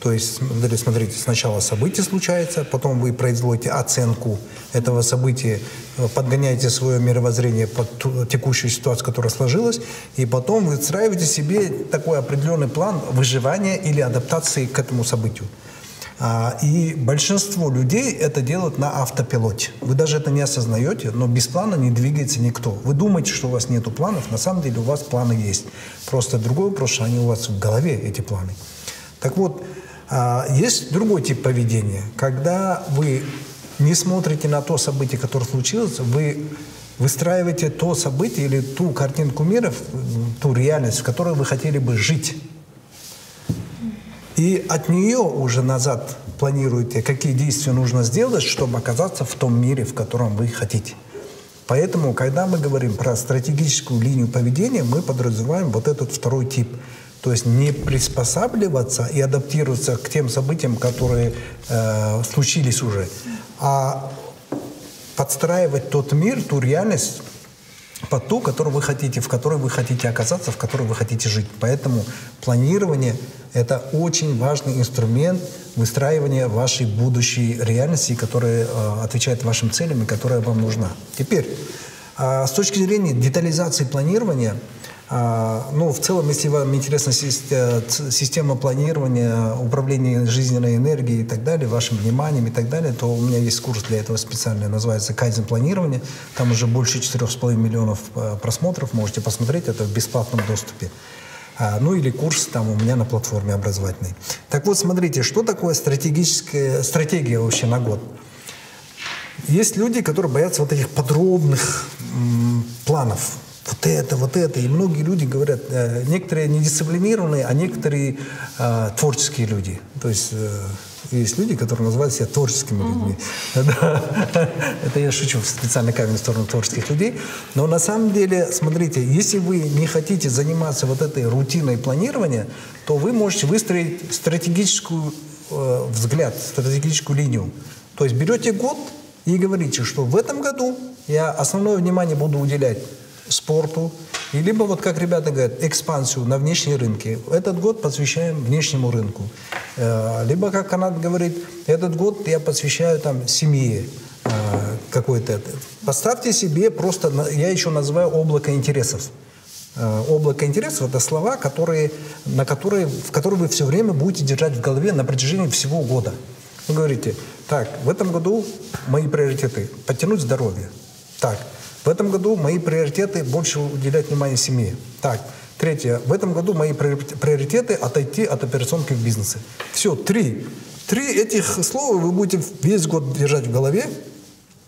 Speaker 1: То есть, смотри- смотрите, сначала событие случается, потом вы производите оценку этого события, э, подгоняете свое мировоззрение под ту- текущую ситуацию, которая сложилась, и потом выстраиваете себе такой определенный план выживания или адаптации к этому событию. А, и большинство людей это делают на автопилоте. Вы даже это не осознаете, но без плана не двигается никто. Вы думаете, что у вас нет планов, на самом деле у вас планы есть. Просто другой вопрос, что они у вас в голове, эти планы. Так вот, а, есть другой тип поведения, когда вы не смотрите на то событие, которое случилось, вы выстраиваете то событие или ту картинку мира, ту реальность, в которой вы хотели бы жить. И от нее уже назад планируете, какие действия нужно сделать, чтобы оказаться в том мире, в котором вы хотите. Поэтому, когда мы говорим про стратегическую линию поведения, мы подразумеваем вот этот второй тип. То есть не приспосабливаться и адаптироваться к тем событиям, которые э, случились уже, а подстраивать тот мир, ту реальность, под ту, которую вы хотите, в которой вы хотите оказаться, в которой вы хотите жить. Поэтому планирование — это очень важный инструмент выстраивания вашей будущей реальности, которая э, отвечает вашим целям и которая вам нужна. Теперь, с точки зрения детализации планирования — а, ну, в целом, если вам интересна система планирования, управления жизненной энергией и так далее, вашим вниманием и так далее, то у меня есть курс для этого специальный, называется «Кайдзен планирование». Там уже больше 4,5 миллионов э, просмотров, можете посмотреть, это в бесплатном доступе. А, ну или курс там у меня на платформе образовательной. Так вот, смотрите, что такое стратегическая стратегия вообще на год? Есть люди, которые боятся вот этих подробных м, планов, вот это, вот это. И многие люди говорят, э, некоторые недисциплинированные, а некоторые э, творческие люди. То есть э, есть люди, которые называют себя творческими людьми. Это я шучу в специальной камень в сторону творческих людей. Но на самом деле, смотрите, если вы не хотите заниматься вот этой рутиной планирования, то вы можете выстроить стратегическую э, взгляд, стратегическую линию. То есть берете год и говорите, что в этом году я основное внимание буду уделять спорту, и либо, вот как ребята говорят, экспансию на внешние рынки. Этот год посвящаем внешнему рынку. Э, либо, как Канад говорит, этот год я посвящаю там семье э, какой-то. Поставьте себе просто, я еще называю облако интересов. Э, облако интересов – это слова, которые, на которые, в которые вы все время будете держать в голове на протяжении всего года. Вы говорите, так, в этом году мои приоритеты – подтянуть здоровье. Так, в этом году мои приоритеты больше уделять внимание семье. Так, третье. В этом году мои приоритеты отойти от операционки в бизнесе. Все, три. Три этих слова вы будете весь год держать в голове,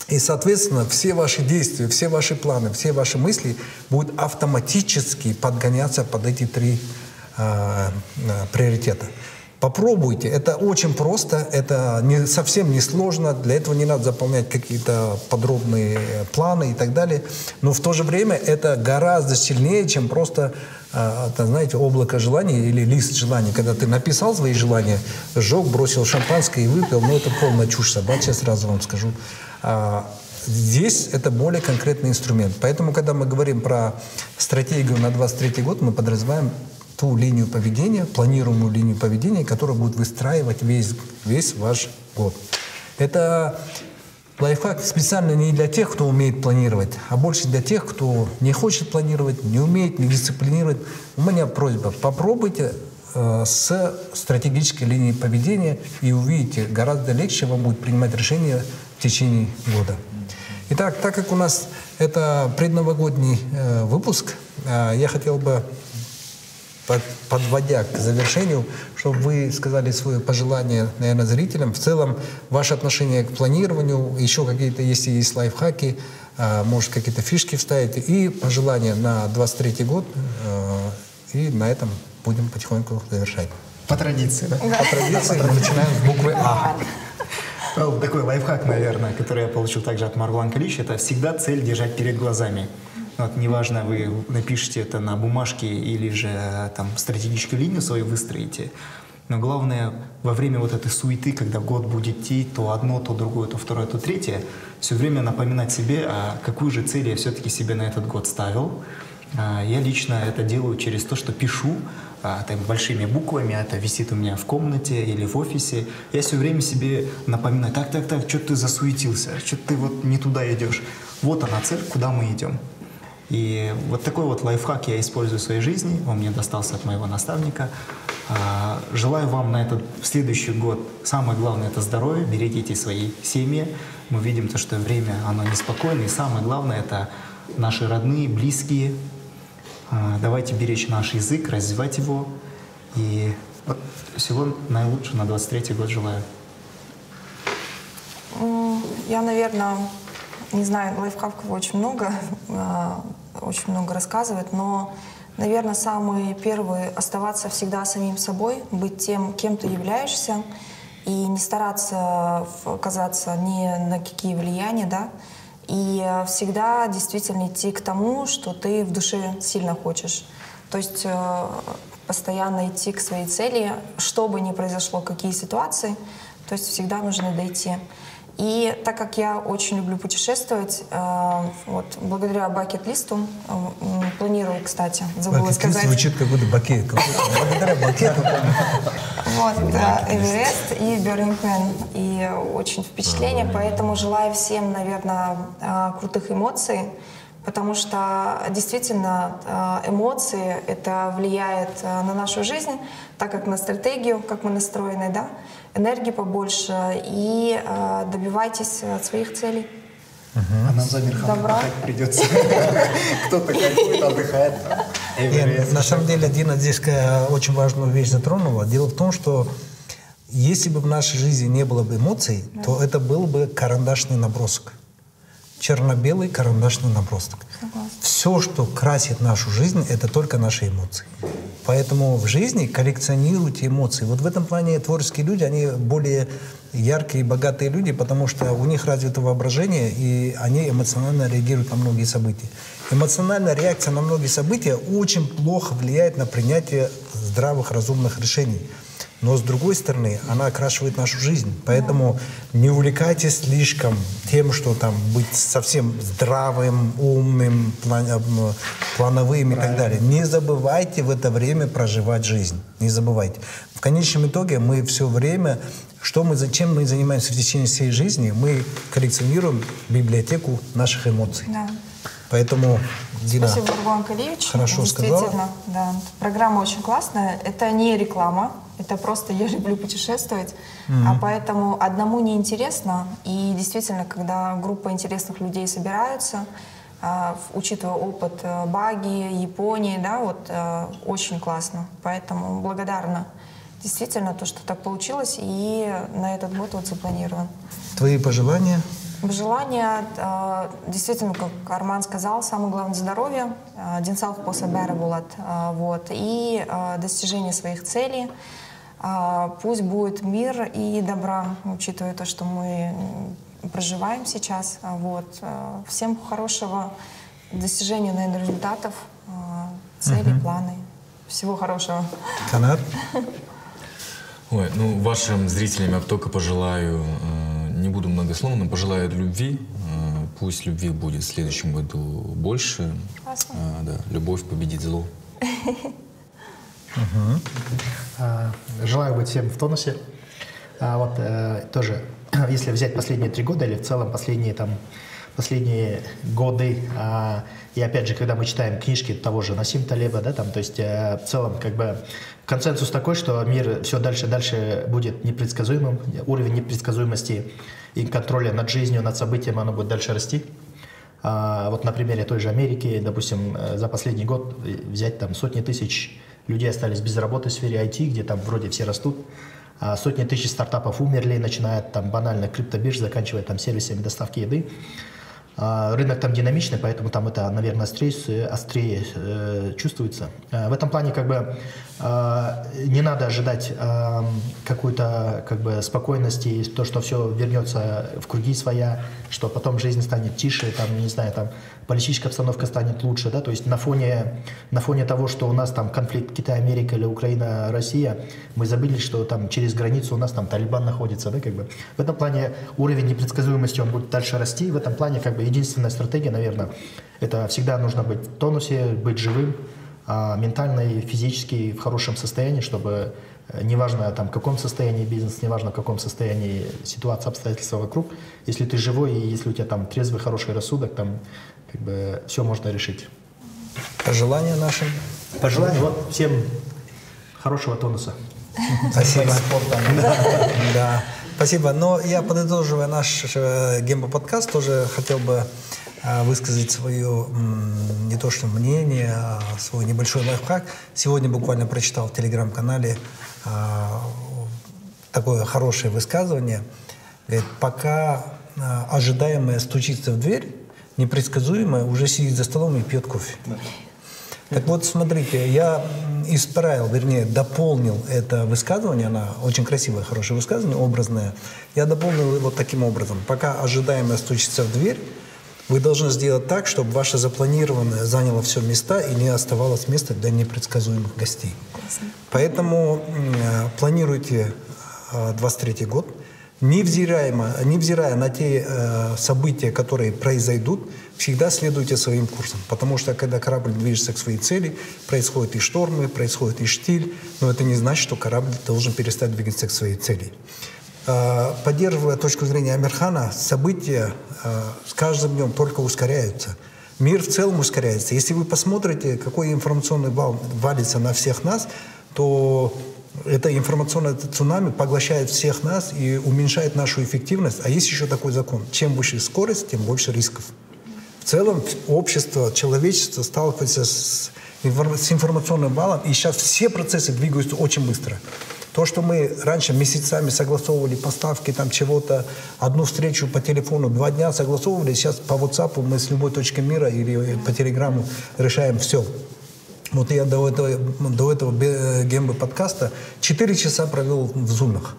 Speaker 1: и, соответственно, все ваши действия, все ваши планы, все ваши мысли будут автоматически подгоняться под эти три э, э, приоритета. Попробуйте. Это очень просто, это не, совсем не сложно. Для этого не надо заполнять какие-то подробные планы и так далее. Но в то же время это гораздо сильнее, чем просто, э, знаете, облако желаний или лист желаний. Когда ты написал свои желания, сжег, бросил шампанское и выпил, ну это полная чушь собачья, сразу вам скажу. А, Здесь это более конкретный инструмент. Поэтому, когда мы говорим про стратегию на 23 год, мы подразумеваем ту линию поведения, планируемую линию поведения, которая будет выстраивать весь, весь ваш год. Это лайфхак специально не для тех, кто умеет планировать, а больше для тех, кто не хочет планировать, не умеет, не дисциплинирует. У меня просьба, попробуйте э, с стратегической линией поведения и увидите, гораздо легче вам будет принимать решения в течение года. Итак, так как у нас это предновогодний э, выпуск, э, я хотел бы подводя к завершению, чтобы вы сказали свое пожелание, наверное, зрителям. В целом, ваше отношение к планированию, еще какие-то, если есть лайфхаки, а, может, какие-то фишки вставите, и пожелания на 23 год, а, и на этом будем потихоньку завершать.
Speaker 4: По традиции, да?
Speaker 1: По традиции мы начинаем с буквы А.
Speaker 4: Ну, такой лайфхак, наверное, который я получил также от Маргулан Калич, это всегда цель держать перед глазами. Вот, неважно, вы напишите это на бумажке или же там стратегическую линию свою выстроите, но главное, во время вот этой суеты, когда год будет идти, то одно, то другое, то второе, то третье, все время напоминать себе, а какую же цель я все-таки себе на этот год ставил. А, я лично это делаю через то, что пишу а, там, большими буквами, это висит у меня в комнате или в офисе. Я все время себе напоминаю, так, так, так, что ты засуетился, что ты вот не туда идешь. Вот она цель, куда мы идем. И вот такой вот лайфхак я использую в своей жизни, он мне достался от моего наставника. А, желаю вам на этот следующий год самое главное это здоровье, берегите свои семьи. Мы видим то, что время оно неспокойное, и самое главное это наши родные, близкие. А, давайте беречь наш язык, развивать его. И вот всего наилучшего на 23 год желаю.
Speaker 3: Я, наверное, не знаю, лайфхаков очень много, а, очень много рассказывает, но Наверное, самый первый — оставаться всегда самим собой, быть тем, кем ты являешься, и не стараться оказаться ни на какие влияния, да, и всегда действительно идти к тому, что ты в душе сильно хочешь. То есть э, постоянно идти к своей цели, что бы ни произошло, какие ситуации, то есть всегда нужно дойти. И так как я очень люблю путешествовать, э, вот, благодаря бакет-листу, э, планирую, кстати, забыла
Speaker 1: бакет
Speaker 3: сказать.
Speaker 1: звучит как будто бакет. Благодаря бакету.
Speaker 3: Вот, Эверест и Берлингмен. И очень впечатление, поэтому желаю всем, наверное, э, крутых эмоций, потому что действительно эмоции это влияет на нашу жизнь, так как на стратегию, как мы настроены, да, энергии побольше и э, добивайтесь своих целей.
Speaker 6: А нам за
Speaker 3: Добра.
Speaker 6: отдыхать придется. Кто-то кайфует, отдыхает.
Speaker 1: Нет, на самом деле Дина здесь э, очень важную вещь затронула. Дело в том, что если бы в нашей жизни не было бы эмоций, то это был бы карандашный набросок. Черно-белый карандашный набросок. Все, что красит нашу жизнь, это только наши эмоции. Поэтому в жизни коллекционируйте эмоции. Вот в этом плане творческие люди, они более яркие и богатые люди, потому что у них развито воображение, и они эмоционально реагируют на многие события. Эмоциональная реакция на многие события очень плохо влияет на принятие здравых, разумных решений. Но с другой стороны, она окрашивает нашу жизнь. Поэтому не увлекайтесь слишком тем, что там быть совсем здравым, умным, план- э, плановым и так далее. Не забывайте в это время проживать жизнь. Не забывайте. В конечном итоге мы все время, что мы, зачем мы занимаемся в течение всей жизни, мы коллекционируем библиотеку наших эмоций.
Speaker 3: Да.
Speaker 1: Поэтому, Дина,
Speaker 3: Спасибо, Бургуан Калиевич.
Speaker 1: Хорошо
Speaker 3: Действительно,
Speaker 1: сказала.
Speaker 3: да. Программа очень классная. Это не реклама, это просто я люблю путешествовать. А поэтому одному не интересно. И действительно, когда группа интересных людей собираются, а, учитывая опыт э, Баги, Японии, да, вот э, очень классно. Поэтому благодарна. Действительно, то, что так получилось, и на этот год вот запланирован.
Speaker 1: твои пожелания?
Speaker 3: Желание, э, действительно, как Арман сказал, самое главное здоровье, денсаулық болса бәрі болады, вот, и достижение своих целей. Э, Пусть будет мир и добра, учитывая то, что мы проживаем сейчас. А Вот. Э, Всем хорошего достижения, наверное, результатов, э, целей, планы. Всего хорошего.
Speaker 1: Канат?
Speaker 2: Ой, ну, вашим зрителям я только пожелаю, э, не буду многословным, пожелаю любви. Э, пусть любви будет в следующем году больше.
Speaker 3: Классно.
Speaker 2: Э, да, любовь победит зло.
Speaker 5: А, Желаю быть всем в тонусе. А вот э, тоже, если взять последние три года или в целом последние там последние годы, а, и опять же, когда мы читаем книжки того же Насим Талеба, да, там, то есть э, в целом как бы консенсус такой, что мир все дальше и дальше будет непредсказуемым, уровень непредсказуемости и контроля над жизнью, над событием, оно будет дальше расти. Вот на примере той же Америки, допустим, э, за последний год взять там сотни тысяч людей остались без работы в сфере IT, где там вроде все растут, а сотни тысяч стартапов умерли, начиная там банально криптобирж, заканчивая там сервисами доставки еды. А, Рынок там динамичный, поэтому там это, наверное, острее, острее э, чувствуется. Э, В этом плане как бы не надо ожидать э, какой-то как бы спокойности, то, что все вернется в круги своя, что потом жизнь станет тише, там, не знаю, там политическая обстановка станет лучше, да, то есть на фоне, на фоне того, что у нас там конфликт Китай-Америка или Украина-Россия, мы забыли, что там через границу у нас там Талибан находится, да, как бы. В этом плане уровень непредсказуемости, он будет дальше расти, в этом плане как бы единственная стратегия, наверное, это всегда нужно быть в тонусе, быть живым, а, ментально и физически в хорошем состоянии, чтобы неважно там в каком состоянии бизнес, неважно в каком состоянии ситуация, обстоятельства вокруг, если ты живой и если у тебя там трезвый, хороший рассудок, там как бы все можно решить.
Speaker 1: Пожелания нашим?
Speaker 5: Пожелания вот всем хорошего тонуса.
Speaker 1: Спасибо. Да. да. Спасибо. Но я, подытоживая наш э, гембо-подкаст, тоже хотел бы э, высказать свое не то что мнение, а свой небольшой лайфхак. Сегодня буквально прочитал в телеграм-канале э, такое хорошее высказывание. Говорит, пока ожидаемое стучится в дверь, непредсказуемое уже сидит за столом и пьет кофе. Так вот, смотрите, я исправил, вернее, дополнил это высказывание, она очень красивое, хорошее высказывание, образное. Я дополнил его таким образом. Пока ожидаемое стучится в дверь, вы должны сделать так, чтобы ваше запланированное заняло все места и не оставалось места для непредсказуемых гостей. Поэтому э, планируйте э, 23 год, невзирая, невзирая на те э, события, которые произойдут, всегда следуйте своим курсом. Потому что когда корабль движется к своей цели, происходят и штормы, происходит и штиль, но это не значит, что корабль должен перестать двигаться к своей цели. Э, поддерживая точку зрения Амирхана, события э, с каждым днем только ускоряются. Мир в целом ускоряется. Если вы посмотрите, какой информационный вал валится на всех нас, то это информационное цунами поглощает всех нас и уменьшает нашу эффективность. А есть еще такой закон. Чем выше скорость, тем больше рисков. В целом общество, человечество сталкивается с, информационным валом, и сейчас все процессы двигаются очень быстро. То, что мы раньше месяцами согласовывали поставки там чего-то, одну встречу по телефону два дня согласовывали, сейчас по WhatsApp мы с любой точки мира или по телеграмму решаем все. Вот я до этого, до этого гембы подкаста 4 часа провел в зумах.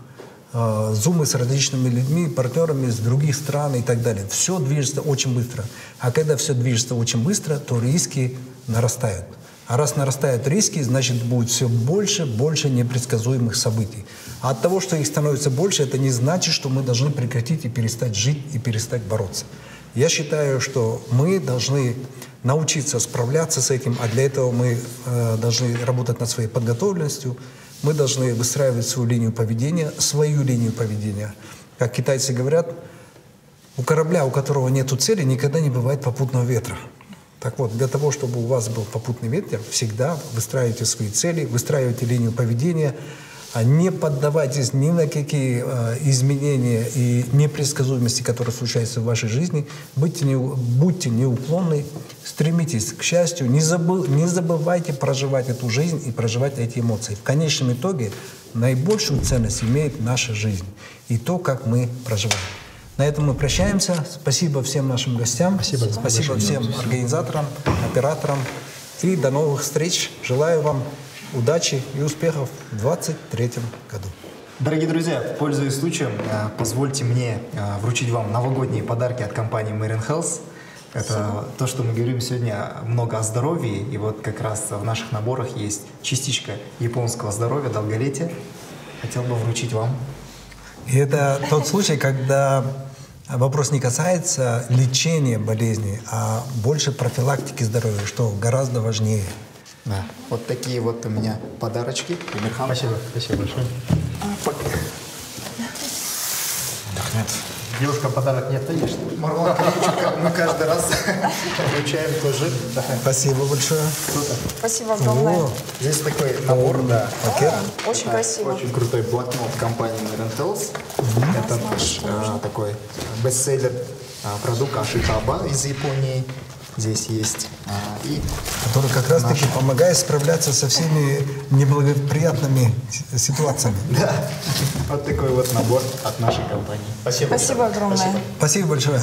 Speaker 1: А, зумы с различными людьми, партнерами из других стран и так далее. Все движется очень быстро. А когда все движется очень быстро, то риски нарастают. А раз нарастают риски, значит будет все больше, больше непредсказуемых событий. А от того, что их становится больше, это не значит, что мы должны прекратить и перестать жить и перестать бороться. Я считаю, что мы должны научиться справляться с этим, а для этого мы э, должны работать над своей подготовленностью, мы должны выстраивать свою линию поведения, свою линию поведения. Как китайцы говорят, у корабля, у которого нет цели, никогда не бывает попутного ветра. Так вот, для того, чтобы у вас был попутный ветер, всегда выстраивайте свои цели, выстраивайте линию поведения, а не поддавайтесь ни на какие э, изменения и непредсказуемости, которые случаются в вашей жизни. Будьте, не, будьте неуклонны, стремитесь к счастью, не, забыл, не забывайте проживать эту жизнь и проживать эти эмоции. В конечном итоге наибольшую ценность имеет наша жизнь и то, как мы проживаем. На этом мы прощаемся. Спасибо всем нашим гостям. Спасибо, Спасибо всем организаторам, операторам. И до новых встреч. Желаю вам удачи и успехов в 2023 году.
Speaker 4: Дорогие друзья, пользуясь случаем, э, позвольте мне э, вручить вам новогодние подарки от компании Marine Health. Это Спасибо. то, что мы говорим сегодня много о здоровье, и вот как раз в наших наборах есть частичка японского здоровья, долголетия. Хотел бы вручить вам.
Speaker 1: И это тот случай, когда вопрос не касается лечения болезни, а больше профилактики здоровья, что гораздо важнее.
Speaker 4: Да. Вот такие вот у меня подарочки.
Speaker 5: Спасибо, спасибо большое.
Speaker 2: Отдохнет.
Speaker 5: Девушка подарок не отдаешь.
Speaker 4: Марван мы каждый раз получаем тоже.
Speaker 1: Спасибо большое.
Speaker 3: Спасибо огромное. О,
Speaker 4: здесь такой набор, да.
Speaker 3: Пакет. Очень красиво.
Speaker 4: Очень крутой блокнот компании Merentels. Это наш а, такой бестселлер а, продукт Ашитаба из Японии здесь есть. А,
Speaker 1: и который как раз таки помогает справляться со всеми неблагоприятными ситуациями.
Speaker 4: Да. Вот такой вот набор от нашей компании.
Speaker 3: Спасибо. Спасибо огромное.
Speaker 1: Спасибо большое.